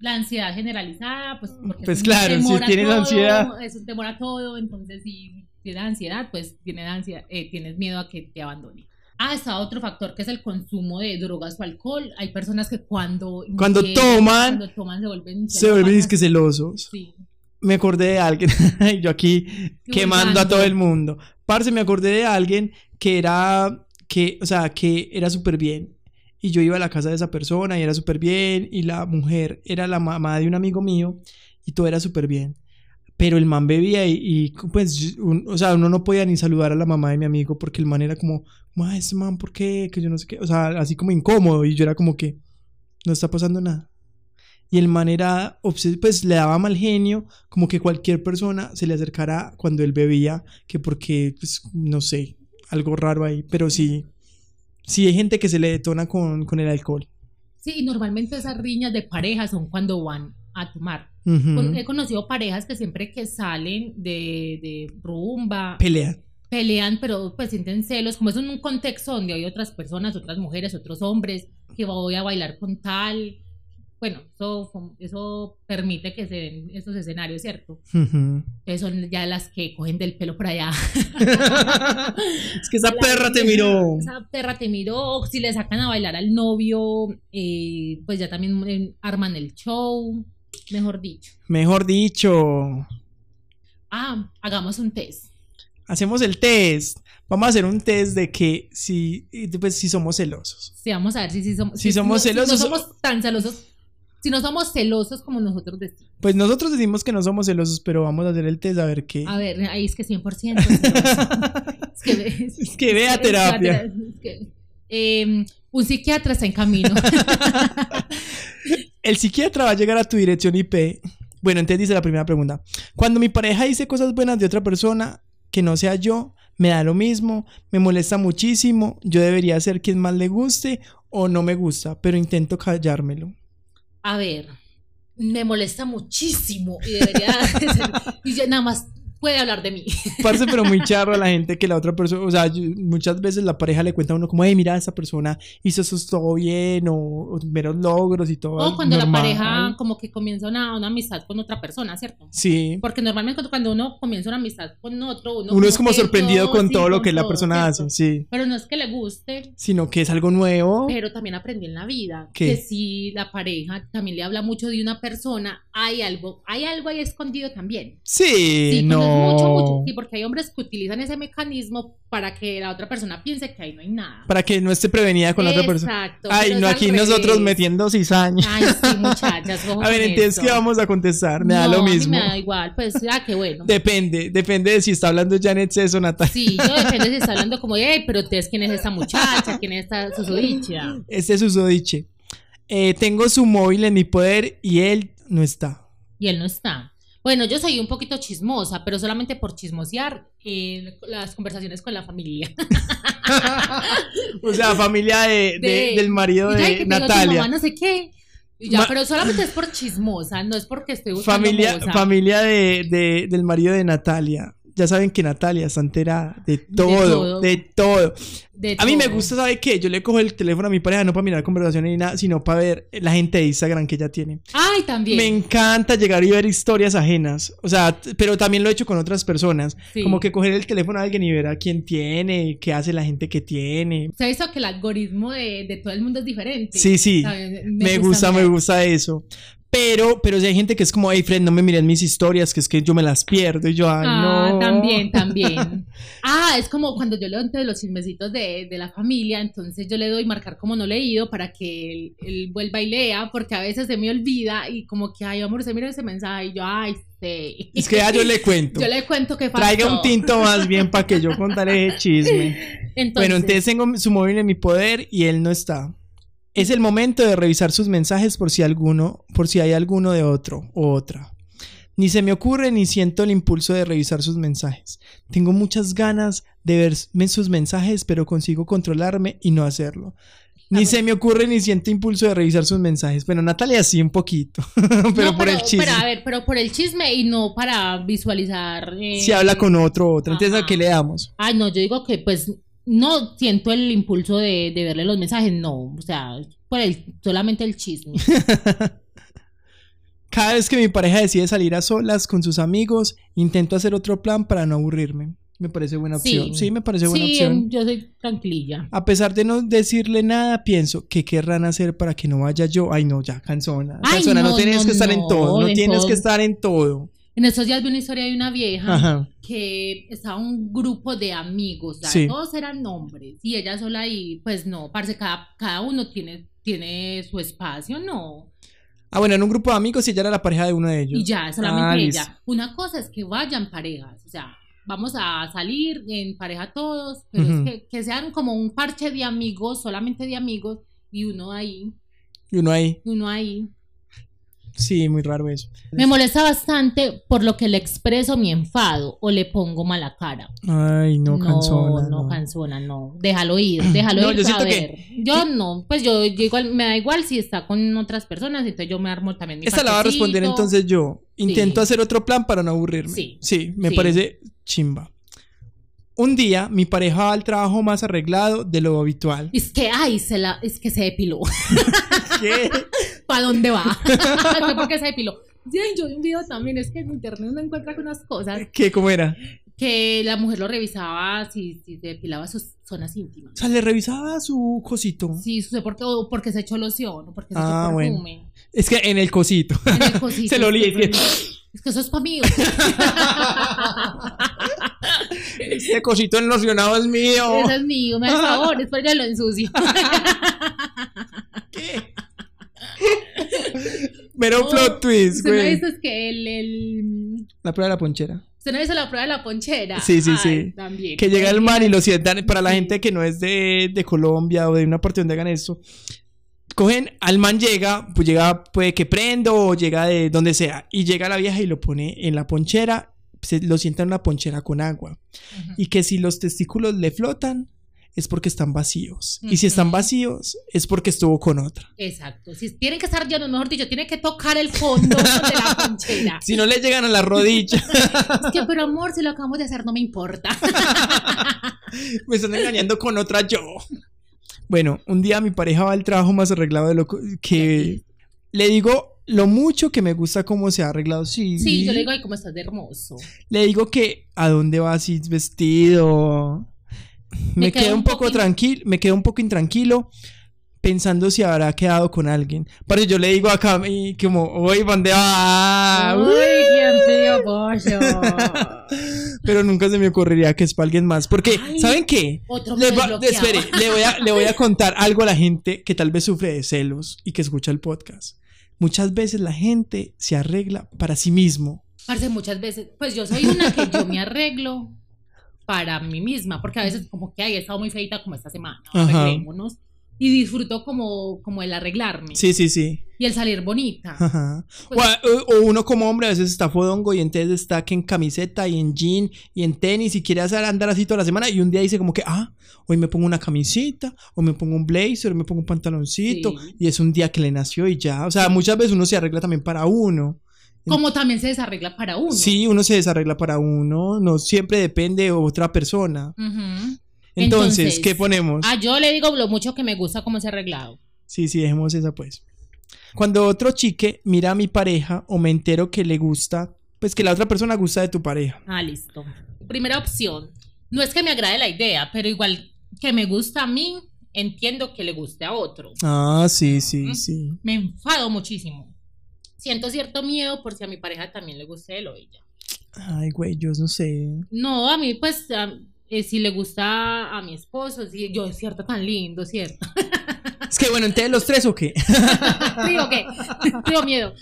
La ansiedad generalizada, pues, porque Pues claro, si tienes todo, ansiedad. Es un temor a todo, entonces si tienes ansiedad, pues tienes, ansiedad, eh, tienes miedo a que te abandone. Ah, está otro factor que es el consumo de drogas o alcohol. Hay personas que cuando... Cuando toman, Cuando toman se vuelven... Se celosos. Sí. Me acordé de alguien, yo aquí quemando a todo el mundo. Parce, me acordé de alguien que era, que, o sea, que era súper bien. Y yo iba a la casa de esa persona y era súper bien. Y la mujer era la mamá de un amigo mío y todo era súper bien. Pero el man bebía y, y, pues, o sea, uno no podía ni saludar a la mamá de mi amigo porque el man era como, "Ma, ese man, ¿por qué? Que yo no sé qué. O sea, así como incómodo. Y yo era como que, no está pasando nada. Y el man era, pues le daba mal genio, como que cualquier persona se le acercara cuando él bebía, que porque, pues, no sé, algo raro ahí. Pero sí, sí hay gente que se le detona con, con el alcohol. Sí, y normalmente esas riñas de pareja son cuando van a tomar. He conocido parejas que siempre que salen de, de rumba, Pelea. pelean, pero pues sienten celos, como es un contexto donde hay otras personas, otras mujeres, otros hombres, que voy a bailar con tal. Bueno, eso, eso permite que se den esos escenarios, ¿cierto? Ujú. Entonces son ya las que cogen del pelo por allá. es que esa perra te miró. Esa perra te miró. Si le sacan a bailar al novio, eh, pues ya también eh, arman el show. Mejor dicho. Mejor dicho, Ah, hagamos un test. hacemos el test. Vamos a hacer un test de que si, pues, si somos celosos. Sí, vamos a ver si, si somos, Si somos no- celosos- Si no somos tan celosos. Si no somos celosos como nosotros decimos. Pues nosotros decimos que no somos celosos, pero vamos a hacer el test a ver qué. A ver, ahí es que 100%. es que, es, Es que vea terapia. es que, eh, un psiquiatra está en camino. El psiquiatra va a llegar a tu dirección IP. Bueno, entonces dice la primera pregunta. Cuando mi pareja dice cosas buenas de otra persona que no sea yo, me da lo mismo, me molesta muchísimo, yo debería ser quien más le guste o no me gusta, pero intento callármelo. A ver, me molesta muchísimo y debería y yo nada más puede hablar de mí. Parce, pero muy charro a la gente que la otra persona, o sea, muchas veces la pareja le cuenta a uno como, hey, mira, esa persona hizo eso todo bien, o, meros logros y todo. O cuando la normal. pareja como que comienza una, una amistad con otra persona, ¿cierto? Sí. Porque normalmente cuando- uno comienza una amistad con otro, uno, Uno es como sorprendido todo, con sí, todo lo que la todo, persona hace, ¿cierto? sí. Pero no es que le guste, Sino que es algo nuevo. pero también aprendí en la vida ¿Qué? que si la pareja también le habla mucho de una persona, hay algo, hay algo ahí escondido también. Sí, Sí, no. Mucho, mucho. Sí, porque hay hombres que utilizan ese mecanismo para que la otra persona piense que ahí no hay nada. Para que no esté prevenida con la otra persona. Exacto. Ay, no, aquí nosotros metiendo cizaña. Ay, sí, muchachas. A ver, entonces. ¿qué vamos a contestar? Me da lo a mí mismo. me da igual, pues, ah, qué bueno. Depende, depende de si está hablando Janet Ceso, Natalia. Sí, yo depende si está hablando como, hey, pero ustedes, ¿quién es esta muchacha? ¿Quién es esta susodicha? Este es Usodiche. Eh, tengo su móvil en mi poder y él no está. Y él no está. Bueno, yo soy un poquito chismosa, pero solamente por chismosear eh, las conversaciones con la familia. o sea, familia de, de- De- del marido de que Natalia. mamá no sé qué. Ya, Ma- pero solamente es por chismosa, no es porque estoy buscando Familia, moza. familia de, de- del marido de Natalia. Ya saben que Natalia está enterada de todo, de todo. todo. De A mí me gusta, ¿sabe qué? Yo le cojo el teléfono a mi pareja no para mirar conversaciones ni nada, sino para ver la gente de Instagram que ella tiene. Ay, también. Me encanta llegar y ver historias ajenas. O sea, pero también lo he hecho con otras personas. Sí. Como que coger el teléfono a alguien y ver a quién tiene, qué hace la gente que tiene. Ha visto que el algoritmo de, de todo el mundo es diferente. Sí, sí. ¿Sabes? Me, gusta, me gusta eso. Pero, pero si hay gente que es como, hey Fred, no me miren mis historias, que es que yo me las pierdo. Y yo, ay, Ah, no. también, también. Ah, es como cuando yo leo entre los chismecitos de, de la familia, entonces yo le doy marcar como no leído para que él, él vuelva y lea, porque a veces se me olvida y como que, ay, amor, se mira ese mensaje y yo, ay, sí. Es que ya yo le cuento. Yo le cuento que pasó. Traiga un tinto más bien para que yo contaré ese chisme. Entonces, Bueno, entonces tengo su móvil en mi poder y él no está. Es el momento de revisar sus mensajes por si alguno, por si hay alguno de otro o otra. Ni se me ocurre ni siento el impulso de revisar sus mensajes. Tengo muchas ganas de ver sus mensajes, pero consigo controlarme y no hacerlo. Ni se me ocurre ni siento impulso de revisar sus mensajes. Bueno, Natalia sí un poquito, pero no, por el chisme. Pero a ver, pero por el chisme y no para visualizar. eh, Si habla con otro o otra. Entonces, ¿a qué le damos? Ay, no, yo digo que pues no siento el impulso de, de verle los mensajes, no. O sea, por el, solamente el chisme. Cada vez que mi pareja decide salir a solas con sus amigos, intento hacer otro plan para no aburrirme. Me parece buena opción. Sí, me parece buena sí, opción. yo soy tranquililla. A pesar de no decirle nada, pienso que querrán hacer para que no vaya yo. Ay, no, ya, cansona. Ay, Cansona, no, no, tienes no, que estar en todo. No en tienes todo. que estar en todo. En estos días vi una historia de una vieja Ajá. que estaba un grupo de amigos, o sea, Sí. todos eran hombres, y ella sola ahí, pues no, parce, cada, cada uno tiene, tiene su espacio, no. Ah, bueno, en un grupo de amigos y ella era la pareja de uno de ellos. Y ya, solamente Ah, ella. listo. Una cosa es que vayan parejas, o sea, vamos a salir en pareja todos, pero es que, que sean como un parche de amigos, solamente de amigos, y uno ahí, Y uno ahí. y uno ahí. Sí, muy raro eso. Me molesta bastante por lo que le expreso mi enfado o le pongo mala cara. Ay, no, cansona. no, no. cansona, no. Déjalo ir, déjalo No, ir. yo a siento ver. Yo no, pues yo, yo igual, me da igual si está con otras personas, entonces yo me armo también mi Esta la va a responder entonces yo. Intento Sí. hacer otro plan para no aburrirme. Sí. Sí, me Sí. parece chimba. Un día mi pareja va al trabajo más arreglado de lo habitual. Es que, ay, se la, es que se depiló. ¿Qué? ¿Para dónde va? ¿Por qué se depiló? Sí, yo un video también, es que en internet uno encuentra unas cosas ¿Qué? ¿Cómo era? que la mujer lo revisaba si, si se depilaba sus zonas íntimas. O sea, le revisaba su cosito. Sí, sé por qué, o porque se echó loción, o porque se Ah, echó bueno. perfume. Es que en el cosito. En el cosito, Se lo olía. es que- Es que eso es para mí. Este cosito enlocionado es mío. Eso es mío, me da favor, después yo lo ensucio. ¿Qué? Mero No, plot twist, Usted no güey. dice que el, el... La prueba de la ponchera. Usted no hizo la prueba de la ponchera. Sí, sí, Ay, sí. También. Que llega el man y lo sientan. Para la gente que no es de, de Colombia o de una parte donde hagan esto, cogen, al man llega, pues llega, puede que prendo o llega de donde sea. Y llega la vieja y lo pone en la ponchera, se lo sienta en una ponchera con agua. Y que si los testículos le flotan, es porque están vacíos. Y si están vacíos, es porque estuvo con otra. Exacto. Si tienen que estar llenos, mejor dicho, tiene que tocar el fondo de la ponchera. Si no le llegan a la rodilla, Es que, pero amor, si lo acabamos de hacer, no me importa. me están engañando con otra yo. Bueno, un día mi pareja va al trabajo más arreglado de lo que le digo lo mucho que me gusta cómo se ha arreglado. Sí, Sí, yo le digo, ay, cómo estás de hermoso. Le digo que a dónde va así vestido. Me, Me quedo un poco tranquilo, me quedo un poco intranquilo pensando si habrá quedado con alguien. Pero yo le digo acá y como, "Uy, ¿dónde va?" Uy, quién pollo. Pero nunca se me ocurriría que es para alguien más, porque Ay, ¿saben qué? Otro Le va- espere, le voy, a, le voy a contar algo a la gente que tal vez sufre de celos y que escucha el podcast. Muchas veces la gente se arregla para sí mismo. Parce, muchas veces, pues yo soy una que yo me arreglo para mí misma, porque a veces como que, ay, he estado muy feita como esta semana, arreglémonos. Y disfruto como, como el arreglarme Sí, sí, sí. y el salir bonita. Ajá. Pues- o, a- o- uno como hombre a veces está fodongo y entonces está que en camiseta y en jean y en tenis y quiere hacer andar así toda la semana y un día dice como que, ah, hoy me pongo una camisita, o me pongo un blazer, o me pongo un pantaloncito Sí. y es un día que le nació y ya. O sea, muchas veces uno se arregla también para uno. Como también se desarregla para uno. Sí, uno se desarregla para uno, no siempre depende de otra persona. Ujú. Entonces, Entonces, ¿qué ponemos? Ah, yo le digo lo mucho que me gusta cómo se ha arreglado. Sí, sí, dejemos esa pues. Cuando otro chique mira a mi pareja o me entero que le gusta, pues que la otra persona gusta de tu pareja. Ah, listo. Primera opción. No es que me agrade la idea, pero igual que me gusta a mí, entiendo que le guste a otro. Ah, sí, sí, Mm. sí. Me enfado muchísimo. Siento cierto miedo por si a mi pareja también le guste él o ella. Ay, güey, yo no sé. No, a mí pues a- eh, si le gusta a mi esposo, sí, yo es cierto tan lindo, cierto. Es que bueno, entonces los tres o qué. Digo que tengo miedo.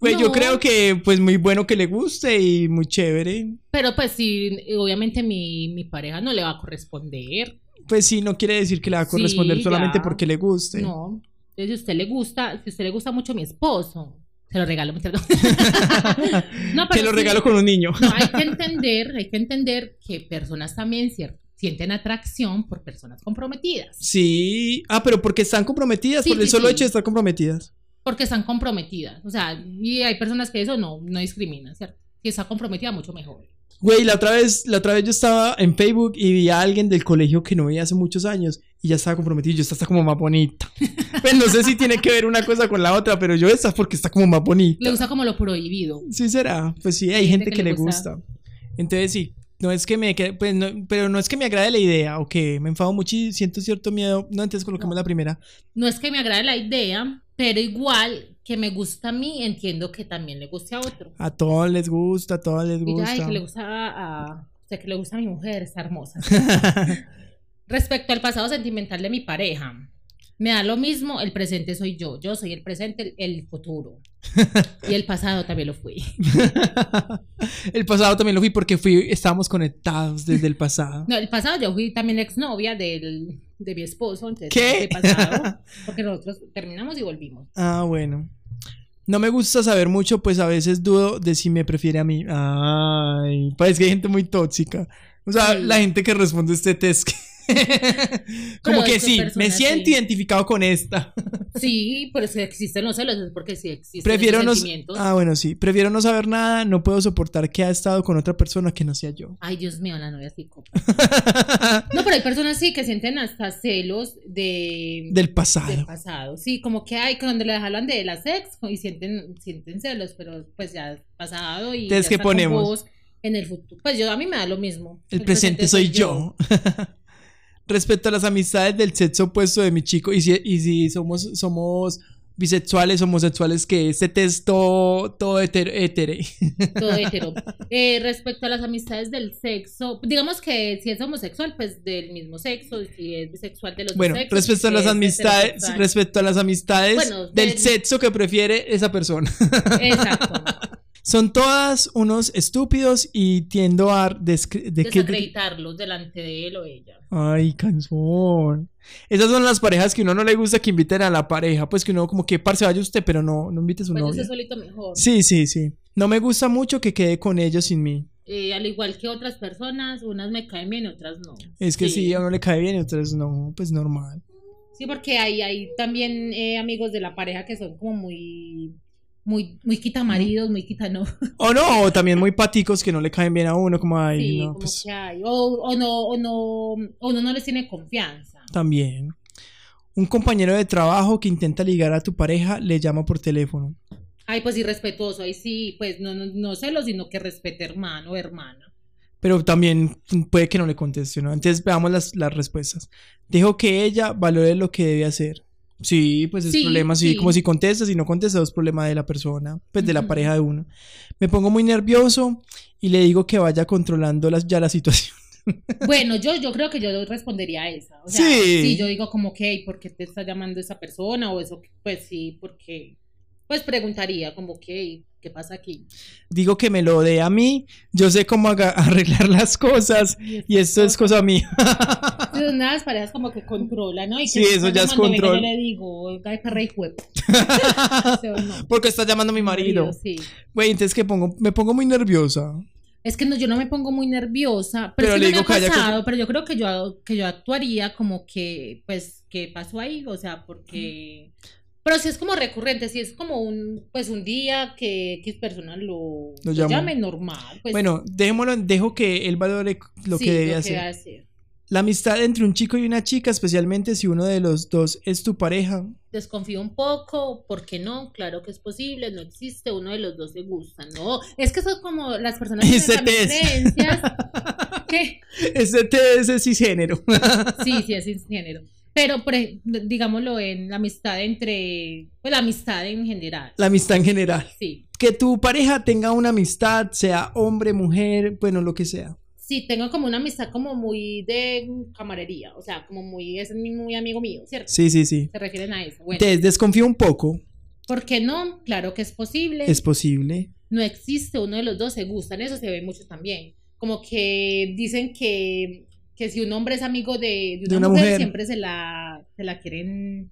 Güey, yo creo que pues muy bueno que le guste y muy chévere. Pero pues sí, obviamente mi, mi pareja no le va a corresponder. Pues sí, no quiere decir que le va a Sí, corresponder solamente ya. porque le guste. No. Entonces, si a usted le gusta, si a usted le gusta mucho mi esposo, se lo regalo. mentira, no. Pero lo sí. regalo con un niño. No, hay que entender, hay que entender que personas también sienten atracción por personas comprometidas. Sí. Ah, pero porque están comprometidas, Sí, por el sí, solo hecho de estar comprometidas. Porque están comprometidas. O sea, y hay personas que eso no, no discriminan, ¿cierto? Si está comprometida, mucho mejor. Güey, la otra vez, la otra vez yo estaba en Facebook y vi a alguien del colegio que no veía hace muchos años y ya estaba comprometido. Yo esta está como más bonita. Pues no sé si tiene que ver una cosa con la otra, pero yo esta porque está como más bonita. Le gusta como lo prohibido. Sí será. Pues sí, hay Hay gente, gente que, que le gusta. gusta. Entonces sí, no es que me pues no- pero no es que me agrade la idea o que me enfado mucho y siento cierto miedo. No, entonces coloquemos No. la primera. No es que me agrade la idea, pero igual que me gusta a mí, entiendo que también le guste a otro. A todos les gusta, a todos les Y ya, gusta. que le gusta a, o sea, que le gusta a mi mujer, está hermosa. Respecto al pasado sentimental de mi pareja, me da lo mismo, el presente soy yo, yo soy el presente, el, futuro. Y el pasado también lo fui. el pasado también lo fui porque fui, estábamos conectados desde el pasado. No, el pasado yo fui también exnovia del, de mi esposo, entonces ¿Qué? pasado, porque nosotros terminamos y volvimos. Ah, bueno. No me gusta saber mucho, pues a veces dudo de si me prefiere a mí. Ay, parece que hay gente muy tóxica. O sea, Sí. la gente que responde este test. Que es que sí, me siento sí. identificado con esta. Sí, pero si existen los celos es porque sí existen Prefiero esos no, sentimientos. ah, bueno, sí, prefiero no saber nada, no puedo soportar que ha estado con otra persona que no sea yo. Ay, Dios mío, la novia psicópata. No, pero hay personas sí que sienten hasta celos de, Del del pasado. pasado. Sí, como que hay cuando le hablan de las ex y sienten, sienten celos, pero pues ya es pasado y Entonces, ya ¿qué está con ponemos? en el futuro. Pues yo a mí me da lo mismo. El presente soy yo. Respecto a las amistades del sexo opuesto de mi chico, y si, y si somos, somos bisexuales, homosexuales, que este texto todo heter- hetere. Todo hetero. Eh, respecto a las amistades del sexo, digamos que si es homosexual, pues del mismo sexo, si es bisexual de los Bueno, sexos, respecto a las es amistades, respecto a las amistades Bueno, del del- sexo que prefiere esa persona. Exacto. Son todas unos estúpidos y tiendo a Desacreditarlos delante de él o ella. Ay, canzón. Esas son las parejas que uno no le gusta que inviten a la pareja. Pues que uno como que parce vaya usted, pero no, no invite a su Pues novia. solito mejor. Sí, sí, sí. No me gusta mucho que quede con ellos sin mí. Eh, al igual que otras personas, unas me caen bien, otras no. Es que sí, a uno le cae bien y a otros no, pues normal. Sí, porque hay, hay también eh, amigos de la pareja que son como muy, muy, muy quitamaridos, muy quitano. O no, o también muy paticos que no le caen bien a uno, como ay, Sí, no, como pues que hay. O, o no, o no, o uno no les tiene confianza. también. Un compañero de trabajo que intenta ligar a tu pareja le llama por teléfono. Ay, pues irrespetuoso, ahí sí, pues no, no, no celos, sino que respete hermano o hermana. Pero también puede que no le conteste, ¿no? Entonces veamos las, las respuestas. Dijo que ella valore lo que debe hacer. Sí, pues es Sí, problema, sí, sí. como si contesta, si no contesta, es problema de la persona, pues de la pareja de uno. Me pongo muy nervioso y le digo que vaya controlando las, ya la situación. Bueno, yo, yo creo que yo respondería a esa. O sea, Sí. sí. yo digo como que, ¿por qué te está llamando esa persona? O eso, pues sí, porque, pues preguntaría como que, ¿qué pasa aquí? Digo que me lo dé a mí, yo sé cómo arreglar las cosas y esto es cosa mía. Son unas parejas como que controlan, ¿no? Y que Sí, eso ya es control. Yo le digo, perra y no. Porque está llamando a mi marido. Sí. Güey, entonces que pongo, me pongo muy nerviosa. Es que no, yo no me pongo muy nerviosa, pero, Pero es le no digo me ha que pasado, pero yo creo que yo, que yo actuaría como que, pues, ¿qué pasó ahí? O sea, porque... Pero si es como recurrente, si es como un, pues, un día que X persona lo, Lo lo llamó. llame normal. Pues, Bueno, dejémoslo, dejo que él valore lo sí, que debe lo hacer. hacer. La amistad entre un chico y una chica, especialmente si uno de los dos es tu pareja. Desconfío un poco, ¿por qué no? Claro que es posible, no existe, uno de los dos se gusta, ¿no? Es que son como las personas que tienen creencias. ¿Qué? Ese ese cisgénero. Sí, sí, es género. Pero, por digámoslo, en la amistad entre, pues la amistad en general. La amistad en general. Sí. Que tu pareja tenga una amistad, sea hombre, mujer, bueno, lo que sea. Sí, tengo como una amistad como muy de camarería, o sea, como muy, es muy amigo mío, ¿cierto? Sí, sí, sí. Se refieren a eso. Bueno, Te desconfío un poco. ¿por qué no? Claro que es posible. Es posible. no existe, uno de los dos se gustan, eso se ve mucho también. Como que dicen que, que si un hombre es amigo de, de una, De una mujer, mujer. siempre se la, se la quieren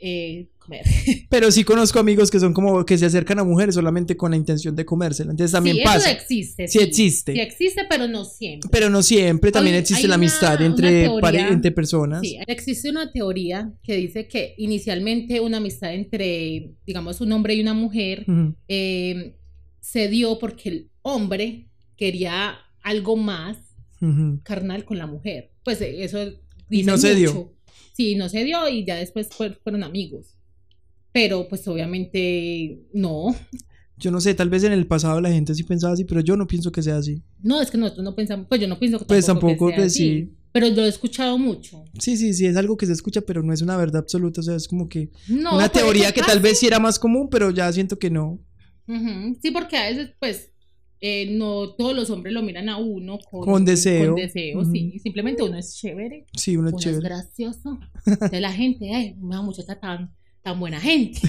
eh, comer. Pero sí conozco amigos que son como que se acercan a mujeres solamente con la intención de comérsela. Entonces también sí, pasa. Eso existe. Sí existe. Sí existe, pero no siempre. Pero no siempre, también Hay- existe hay la una- amistad entre, teoría- pare- entre personas. Sí, existe una teoría que dice que inicialmente una amistad entre, digamos, un hombre y una mujer eh, se dio porque el hombre quería algo más Carnal con la mujer. Pues eh, eso Y no se dio. Sí, no se dio y ya después fue- fueron amigos. Pero pues obviamente no. Yo no sé, tal vez en el pasado la gente sí pensaba así, pero yo no pienso que sea así. No, es que nosotros no pensamos, pues yo no pienso que Pues tampoco, tampoco, que sea pues, así. sí. Pero lo he escuchado mucho. Sí, sí, sí, es algo que se escucha, pero no es una verdad absoluta. O sea, es como que No, una teoría que tal vez sí era más común, pero ya siento que no. Sí, porque a veces, pues, eh, no todos los hombres lo miran a uno con, Con deseo. Con deseo, Ujú. sí. Simplemente uno es chévere, Sí, uno es uno es chévere. gracioso. De la gente, ay, una muchacha tan, tan buena gente.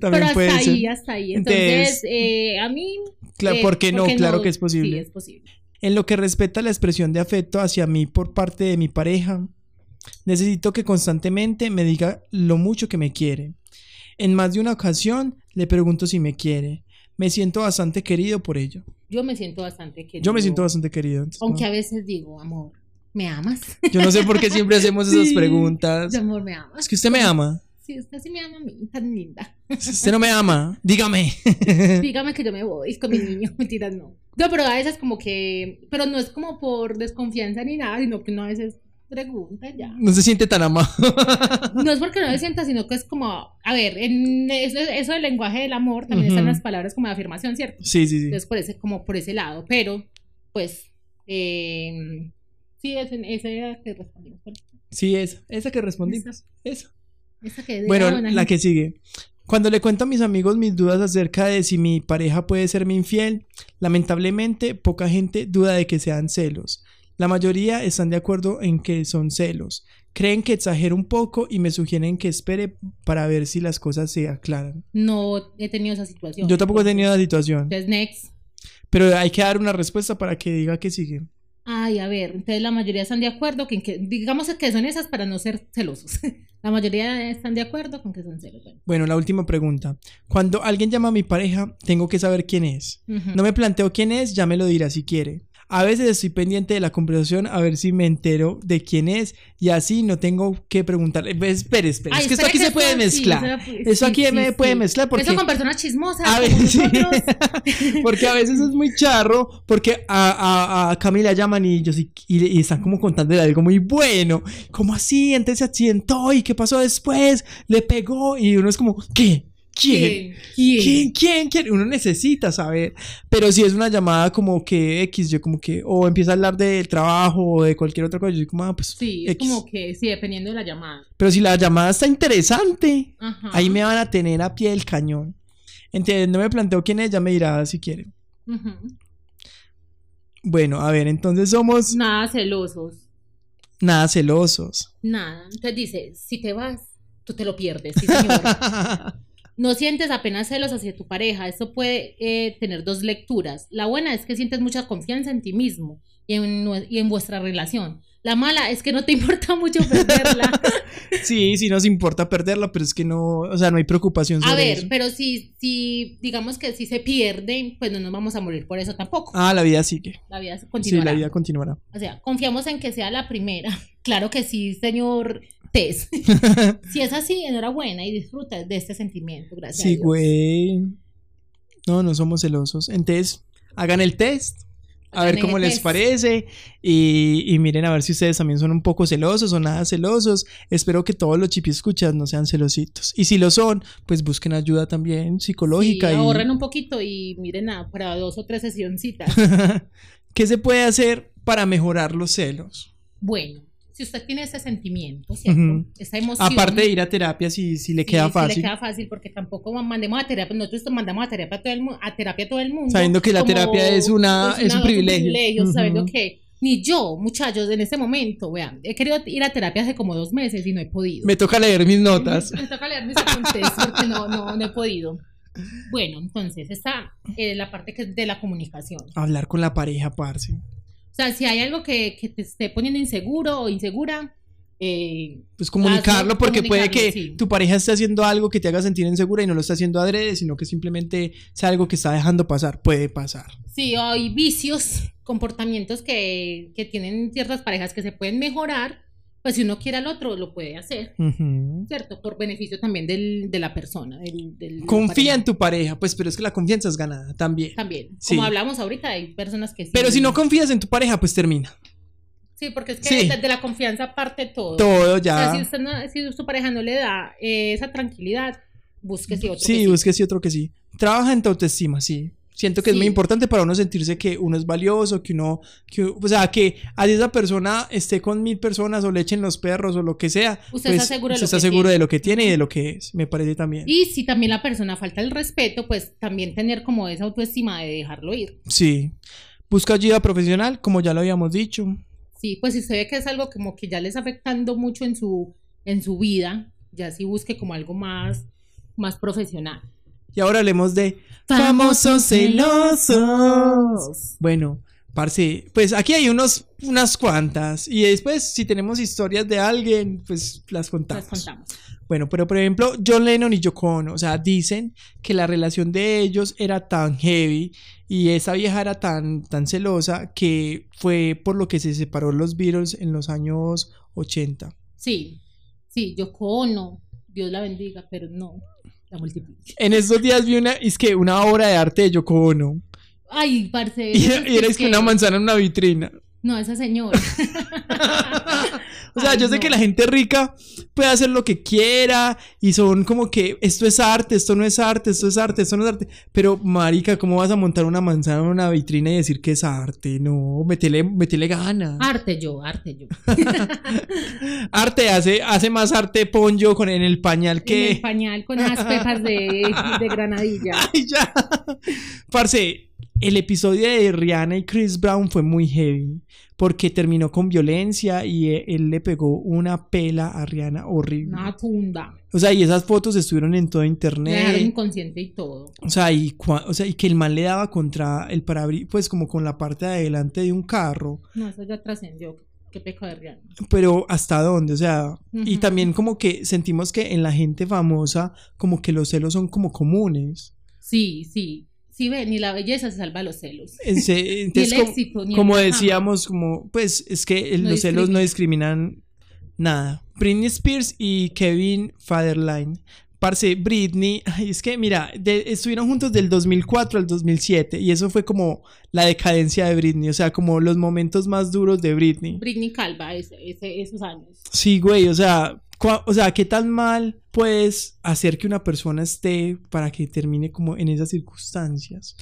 Pero hasta ahí, ser. hasta ahí. Entonces, Entonces, eh, a mí. Cla- eh, ¿Por qué no? Claro que es posible. Sí, es posible. En lo que respecta a la expresión de afecto hacia mí por parte de mi pareja, necesito que constantemente me diga lo mucho que me quiere. En más de una ocasión le pregunto si me quiere. Me siento bastante querido por ello. Yo me siento bastante querido. Yo me siento bastante querido. entonces, Aunque no. a veces digo, amor, ¿Me amas? Yo no sé por qué siempre hacemos esas preguntas. Mi amor, ¿me amas? Es que usted me ama. Sí, usted sí me ama a mí, tan linda. Si usted no me ama, dígame. Dígame que yo me voy con mi niño. Mentiras, no. No, pero a veces como que. Pero no es como por desconfianza ni nada, sino que uno a veces pregunta ya. No se siente tan amado. No es porque no me sienta, sino que es como. A ver, en eso, eso del lenguaje del amor también Ujú. están las palabras como de afirmación, ¿cierto? Sí, sí, sí. Entonces, por ese, como por ese lado. Pero, pues. Eh, sí, ese, ese era que respondimos. Sí, esa. Esa que respondimos. Esa. Esa que Bueno, la gente. que sigue. Cuando le cuento a mis amigos mis dudas acerca de si mi pareja puede serme infiel, lamentablemente poca gente duda de que sean celos. La mayoría están de acuerdo en que son celos. Creen que exagero un poco y me sugieren que espere para ver si las cosas se aclaran. No he tenido esa situación. Yo tampoco he tenido la situación, Entonces, next. pero hay que dar una respuesta para que diga que sigue. Ay, a ver, entonces la mayoría están de acuerdo que, que digamos que son esas para no ser celosos. la mayoría están de acuerdo con que son celos. Bueno. Bueno, la última pregunta. Cuando alguien llama a mi pareja, tengo que saber quién es. No me planteo quién es, ya me lo dirá si quiere. A veces estoy pendiente de la conversación a ver si me entero de quién es y así no tengo que preguntarle. Pues, Espere, espere, Ay, es que esto aquí se puede mezclar. eso- aquí sí, me sí. puede mezclar porque Eso con personas chismosas. a veces, porque a veces es muy charro porque a, a, a Camila llaman y, yo sí- y, y están como contándole algo muy bueno. Como así, antes se accidentó y qué pasó después, le pegó y uno es como, ¿qué? ¿Quién? ¿Quién? ¿Quién? ¿Quién? ¿Quién? Uno necesita saber. Pero si es una llamada como que X, yo como que, o empieza a hablar del trabajo o de cualquier otra cosa, yo digo como, ah, pues Sí, es X. como que, sí, dependiendo de la llamada. Pero si la llamada está interesante, Ajá. ahí me van a tener a pie del cañón. Entonces, no me planteo quién es, ya me dirá si quiere. Bueno, a ver, entonces somos Nada celosos. nada celosos. Nada. Entonces dice, si te vas, tú te lo pierdes, sí señor. No sientes apenas celos hacia tu pareja. Esto puede eh, tener dos lecturas. La buena es que sientes mucha confianza en ti mismo y en, y en vuestra relación. La mala es que no te importa mucho perderla. sí, sí nos importa perderla, pero es que no, o sea, no hay preocupación sobre A ver, eso. pero si, si digamos que si se pierden, pues no nos vamos a morir por eso tampoco. Ah, la vida sigue. La vida Sí, continuará. la vida continuará. O sea, confiamos en que sea la primera. Claro que sí, señor Tess. si es así, enhorabuena y disfruta de este sentimiento. Gracias. Sí, güey. No, no somos celosos. Entonces, hagan el test. A Hagan ver cómo les test. parece. Y, y miren a ver si ustedes también son un poco celosos o nada celosos. Espero que todos los chipi escuchas no sean celositos. Y si lo son, pues busquen ayuda también psicológica. Sí, y... ahorren un poquito y miren a, para dos o tres sesioncitas. ¿Qué se puede hacer para mejorar los celos? bueno, si usted tiene ese sentimiento, ¿cierto? Esa emoción. Aparte de ir a terapia, si, si le queda sí fácil. le queda fácil porque tampoco mandemos a terapia. Nosotros mandamos a terapia a todo el, a terapia a todo el mundo. Sabiendo que la terapia es una- es un privilegio. Sabiendo que ni yo, muchachos, en este momento, vean, he querido ir a terapia hace como dos meses y no he podido. Me toca leer mis notas. Me toca leer mis apuntes porque no, no, no he podido. Bueno, entonces, esta es la parte que es de la comunicación. Hablar con la pareja, parce. O sea, si hay algo que, que te esté poniendo inseguro o insegura, eh, Pues comunicarlo porque puede que sí. tu pareja esté haciendo algo que te haga sentir insegura y no lo está haciendo adrede, sino que simplemente sea algo que está dejando pasar. Puede pasar. sí, hay vicios, comportamientos que, que tienen ciertas parejas que se pueden mejorar, pues si uno quiere al otro, lo puede hacer. ¿cierto? Por beneficio también del, de la persona. Del, del- de la Confía en tu pareja, pues, pero es que la confianza es ganada también. También. Sí. Como hablamos ahorita, hay personas que sí. Pero si no confías en tu pareja, pues termina. Sí, porque es que Sí. de, la confianza parte todo. Todo O sea, ya. si, usted no- si su pareja no le da eh, esa tranquilidad, búsquese otro. que Sí, busque sí otro que sí. Trabaja en tu autoestima, sí. Siento que es muy Sí. importante para uno sentirse que uno es valioso, que uno, que, o sea, que a esa persona esté con mil personas o le echen los perros o lo que sea. Usted pues, está seguro de usted lo está que seguro tiene. de lo que tiene y de lo que es. Me parece también. Y si también la persona falta el respeto, pues también tener como esa autoestima de dejarlo ir. Sí. Busca ayuda profesional, como ya lo habíamos dicho. Sí, pues si usted ve que es algo como que ya le está afectando mucho en su, en su vida, ya sí busque como algo más, más profesional. Y ahora hablemos de famosos celosos. Bueno, parce, pues aquí hay unos, unas cuantas. Y después, si tenemos historias de alguien, pues las contamos. Las contamos. Bueno, pero por ejemplo, John Lennon y Yoko Ono, o sea, dicen que la relación de ellos era tan heavy y esa vieja era tan, tan celosa que fue por lo que se separó los Beatles en los años 80. Sí, sí, Yoko Ono, Dios la bendiga, pero no, la. En estos días vi una, es que una obra de arte de Yoko Ono. Ay, parce. Y, era es que una manzana en una vitrina. No, esa señora. O sea, Ay, yo sé no. que la gente rica puede hacer lo que quiera y son como que esto es arte, esto no es arte, esto es arte, esto no es arte. Pero, marica, ¿cómo vas a montar una manzana en una vitrina y decir que es arte? No, metele, metele gana. Arte yo, arte yo. Arte hace, hace más arte ponyo con, en el pañal En el que... pañal con esas pepas de, de granadilla. Ay, ya. Parce, el episodio de Rihanna y Chris Brown fue muy heavy porque terminó con violencia y eh, él le pegó una pela a Rihanna horrible. Una tunda. O sea, y esas fotos estuvieron en todo Le dejaron internet. inconsciente y todo. O sea, y, cua- o sea, y que el man le daba contra el parabrisas, pues como con la parte de adelante de un carro. No, eso ya trascendió. Qué pecado de Rihanna. Pero ¿hasta dónde? O sea, y también como que sentimos que en la gente famosa como que los celos son como comunes. Sí, sí. Sí, ve, ni la belleza se salva los celos. Ni Entonces, el como, éxito, ni como el decíamos, como, pues es que el- No los celos no discriminan. nada. Britney Spears y Kevin Federline. Parce, Britney, es que mira, de- estuvieron juntos del 2004 al 2007 y eso fue como la decadencia de Britney, o sea, como los momentos más duros de Britney. Britney Calva, ese, ese- esos años. Sí, güey, o sea, o sea, ¿qué tan mal puedes hacer que una persona esté para que termine como en esas circunstancias?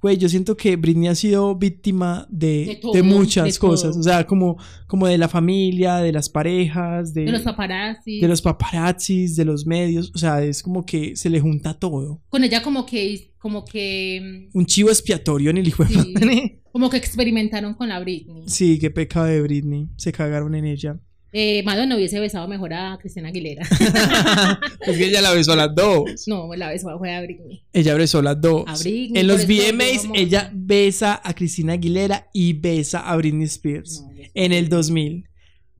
Güey, yo siento que Britney ha sido víctima de, De de todo, muchas de cosas, todo. o sea, como, como de la familia, de las parejas, de, De los paparazzi. de los paparazzis, de los medios, o sea, es como que se le junta todo. Con ella como que, como que, Un chivo expiatorio en el hijo de Sí. madre. como que experimentaron con la Britney. Sí, qué pecado de Britney, se cagaron en ella. Eh, Madonna hubiese besado mejor a Cristina Aguilera. es que ella la besó a las dos. no, la besó fue a Britney. Ella besó las dos. A Britney, en los VMAs, ella besa a Cristina Aguilera y besa a Britney Spears. No. En el 2000.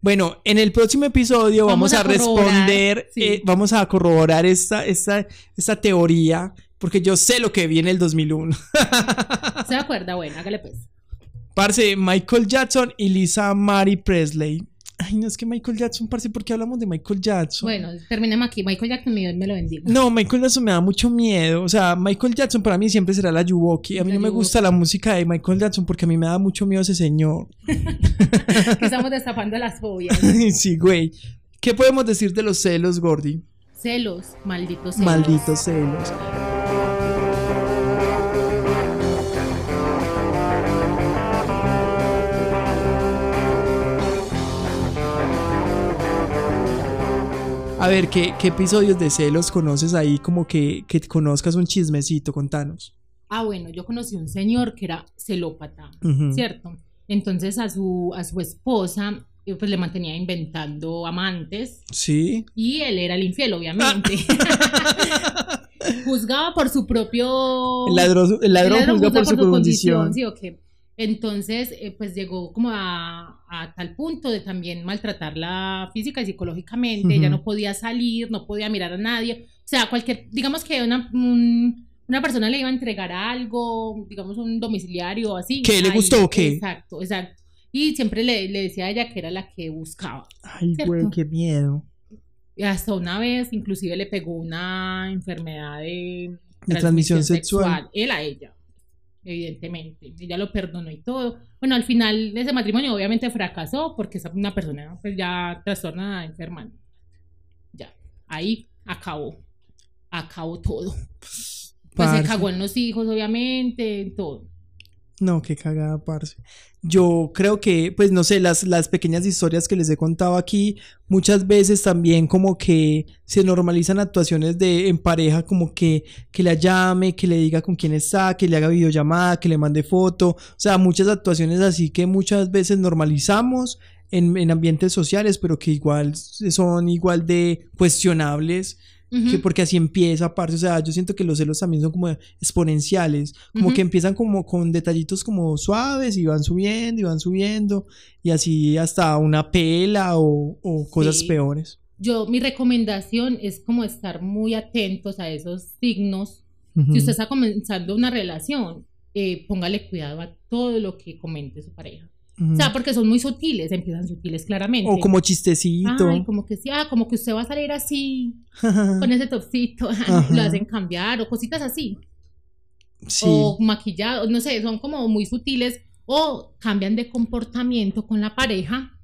Bueno, en el próximo episodio vamos, Vamos a, a responder, sí. eh, vamos a corroborar esta, esta, esta teoría, porque yo sé lo que vi en el 2001. ¿Se acuerda? Bueno, hágale pues. Parce, Michael Jackson y Lisa Marie Presley. Ay, no es que Michael Jackson, parce, ¿por qué hablamos de Michael Jackson? Bueno, terminemos aquí. Michael Jackson, mi Dios me lo bendiga. No, Michael Jackson me da mucho miedo. O sea, Michael Jackson para mí siempre será la Yuwoki. A mí La no me gusta la música de Michael Jackson porque a mí me da mucho miedo ese señor. Que estamos destapando las fobias. sí, güey. ¿Qué podemos decir de los celos, Gordy? Celos, malditos celos. Malditos celos. A ver, ¿qué, qué episodios de celos conoces ahí? Como que, que conozcas un chismecito, contanos. Ah, bueno, yo conocí un señor que era celópata. ¿cierto? Entonces a su, a su esposa eh, pues le mantenía inventando amantes Sí. y él era el infiel, obviamente. Juzgaba por su propio... El ladrón, el ladrón El ladrón juzga por su condición. ¿sí o qué? Entonces, eh, pues llegó como a, a tal punto de también maltratarla física y psicológicamente. Ujú. Ella no podía salir, no podía mirar a nadie. O sea, cualquier, digamos que una, un- una persona le iba a entregar algo, digamos un domiciliario o así. ¿Qué, le Ahí, gustó o qué? Exacto, exacto. Y siempre le, le decía a ella que era la que buscaba. Ay, ¿Cierto? güey, qué miedo. Y hasta una vez, inclusive, le pegó una enfermedad de, De transmisión sexual. Él a ella, evidentemente. Ella lo perdonó y todo. Bueno, al final ese matrimonio obviamente fracasó porque es una persona pues, ya trastornada, enferma. Ya, ahí acabó. Acabó todo. Pues Parce. se cagó en los hijos, obviamente, en todo. No, qué cagada, parce. Yo creo que, pues no sé, las, las pequeñas historias que les he contado aquí, muchas veces también como que se normalizan actuaciones de en pareja, como que, que la llame, que le diga con quién está, que le haga videollamada, que le mande foto. O sea, muchas actuaciones así que muchas veces normalizamos en, en ambientes sociales, pero que igual son igual de cuestionables Que porque así empieza, aparte, o sea, yo siento que los celos también son como exponenciales, como Ujú. que empiezan como con detallitos como suaves y van subiendo y van subiendo y así hasta una pela o, o cosas Sí. peores. yo, mi recomendación es como estar muy atentos a esos signos. Ujú. Si usted está comenzando una relación, eh, póngale cuidado a todo lo que comente su pareja. O sea, porque son muy sutiles, empiezan sutiles claramente. O como chistecito. Ay, como que sí, ah, como que usted va a salir así, con ese topcito, lo hacen cambiar, o cositas así. sí. o maquillado, no sé, son como muy sutiles o cambian de comportamiento con la pareja,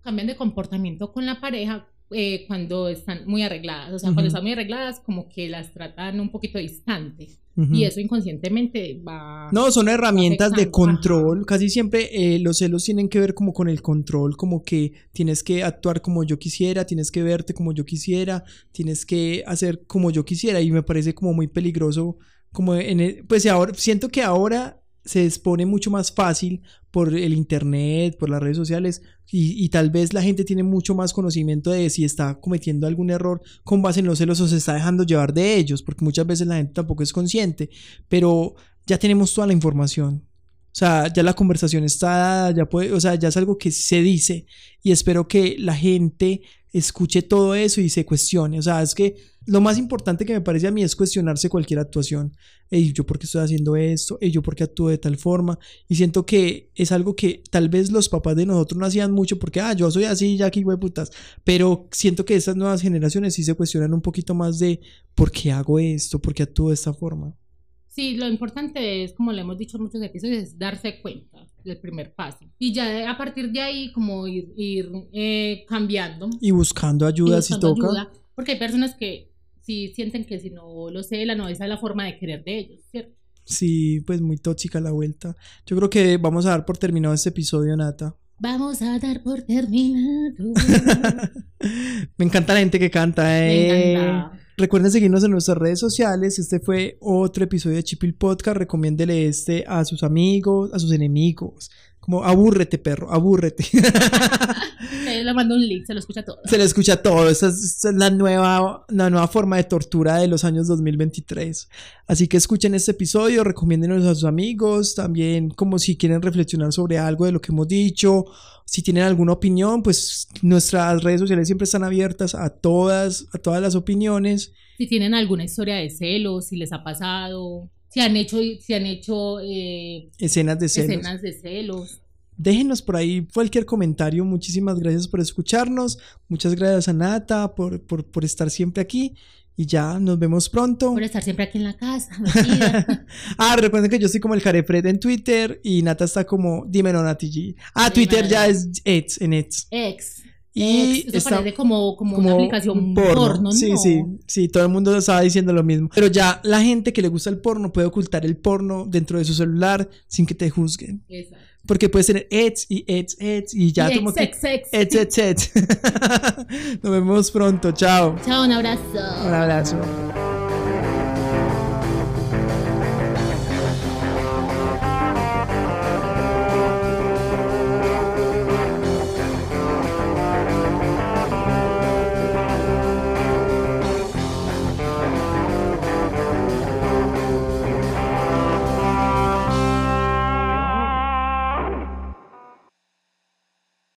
cambian de comportamiento con la pareja eh, cuando están muy arregladas, o sea, Ujú. cuando están muy arregladas como que las tratan un poquito distante Y eso inconscientemente va... No, son herramientas de control. Casi siempre eh, los celos tienen que ver como con el control, como que tienes que actuar como yo quisiera, tienes que verte como yo quisiera, tienes que hacer como yo quisiera y me parece como muy peligroso. Como en el- pues ahora siento que ahora se expone mucho más fácil por el internet, por las redes sociales y, y tal vez la gente tiene mucho más conocimiento de si está cometiendo algún error con base en los celos o se está dejando llevar de ellos, porque muchas veces la gente tampoco es consciente, pero ya tenemos toda la información. O sea, ya la conversación está ya puede, o sea, ya es algo que se dice y espero que la gente escuche todo eso y se cuestione. O sea, es que lo más importante que me parece a mí es cuestionarse cualquier actuación. Ey, ¿yo por qué estoy haciendo esto? Ey, ¿yo por qué actúo de tal forma? Y siento que es algo que tal vez los papás de nosotros no hacían mucho porque, ah, yo soy así, ya aquí, putas. Pero siento que estas nuevas generaciones sí se cuestionan un poquito más de por qué hago esto, por qué actúo de esta forma. Sí, lo importante es, como le hemos dicho en muchos episodios, es darse cuenta del primer paso. Y ya a partir de ahí, como ir, ir eh, cambiando. Y buscando ayuda si buscando toca. ayuda, porque hay personas que sí sienten que si no lo celan o esa es la forma de querer de ellos, ¿cierto? Sí, pues muy tóxica la vuelta. Yo creo que vamos a dar por terminado este episodio, Nata. Vamos a dar por terminado. Me encanta la gente que canta. Me eh. encanta. Recuerden seguirnos en nuestras redes sociales. Este fue otro episodio de Chipil Podcast. Recomiéndele este a sus amigos, a sus enemigos. Como abúrrete, perro, abúrrete. Eh, Le mando un link, se lo escucha todo. Se le escucha todo. Esa es, esa es la, nueva, la nueva forma de tortura de los años 2023. Así que escuchen este episodio, recomiéndenos a sus amigos. También, como si quieren reflexionar sobre algo de lo que hemos dicho. Si tienen alguna opinión, pues nuestras redes sociales siempre están abiertas a todas, a todas las opiniones. Si tienen alguna historia de celos, si les ha pasado, si han hecho, si han hecho eh, Escenas de celos. escenas de celos. Déjenos por ahí cualquier comentario. Muchísimas gracias por escucharnos. Muchas gracias a Nata por, por, por estar siempre aquí. Y ya nos vemos pronto. Por estar siempre aquí en la casa. Ah, recuerden que yo estoy como el Jarefred en Twitter y Nata está como Dímelo Nati G. Ah, Twitter ya es Eds en Eds. Ex. Y eso está parece como, como, como una aplicación un porno, ¿no? Sí, sí, sí, todo el mundo estaba diciendo lo mismo. Pero ya la gente que le gusta el porno puede ocultar el porno dentro de su celular sin que te juzguen. Exacto. Porque puedes tener Eds y Eds, Eds y ya Y como ex, que ex, ex. Eds, Eds, Eds. Nos vemos pronto. Chao. Chao, un abrazo. Un abrazo.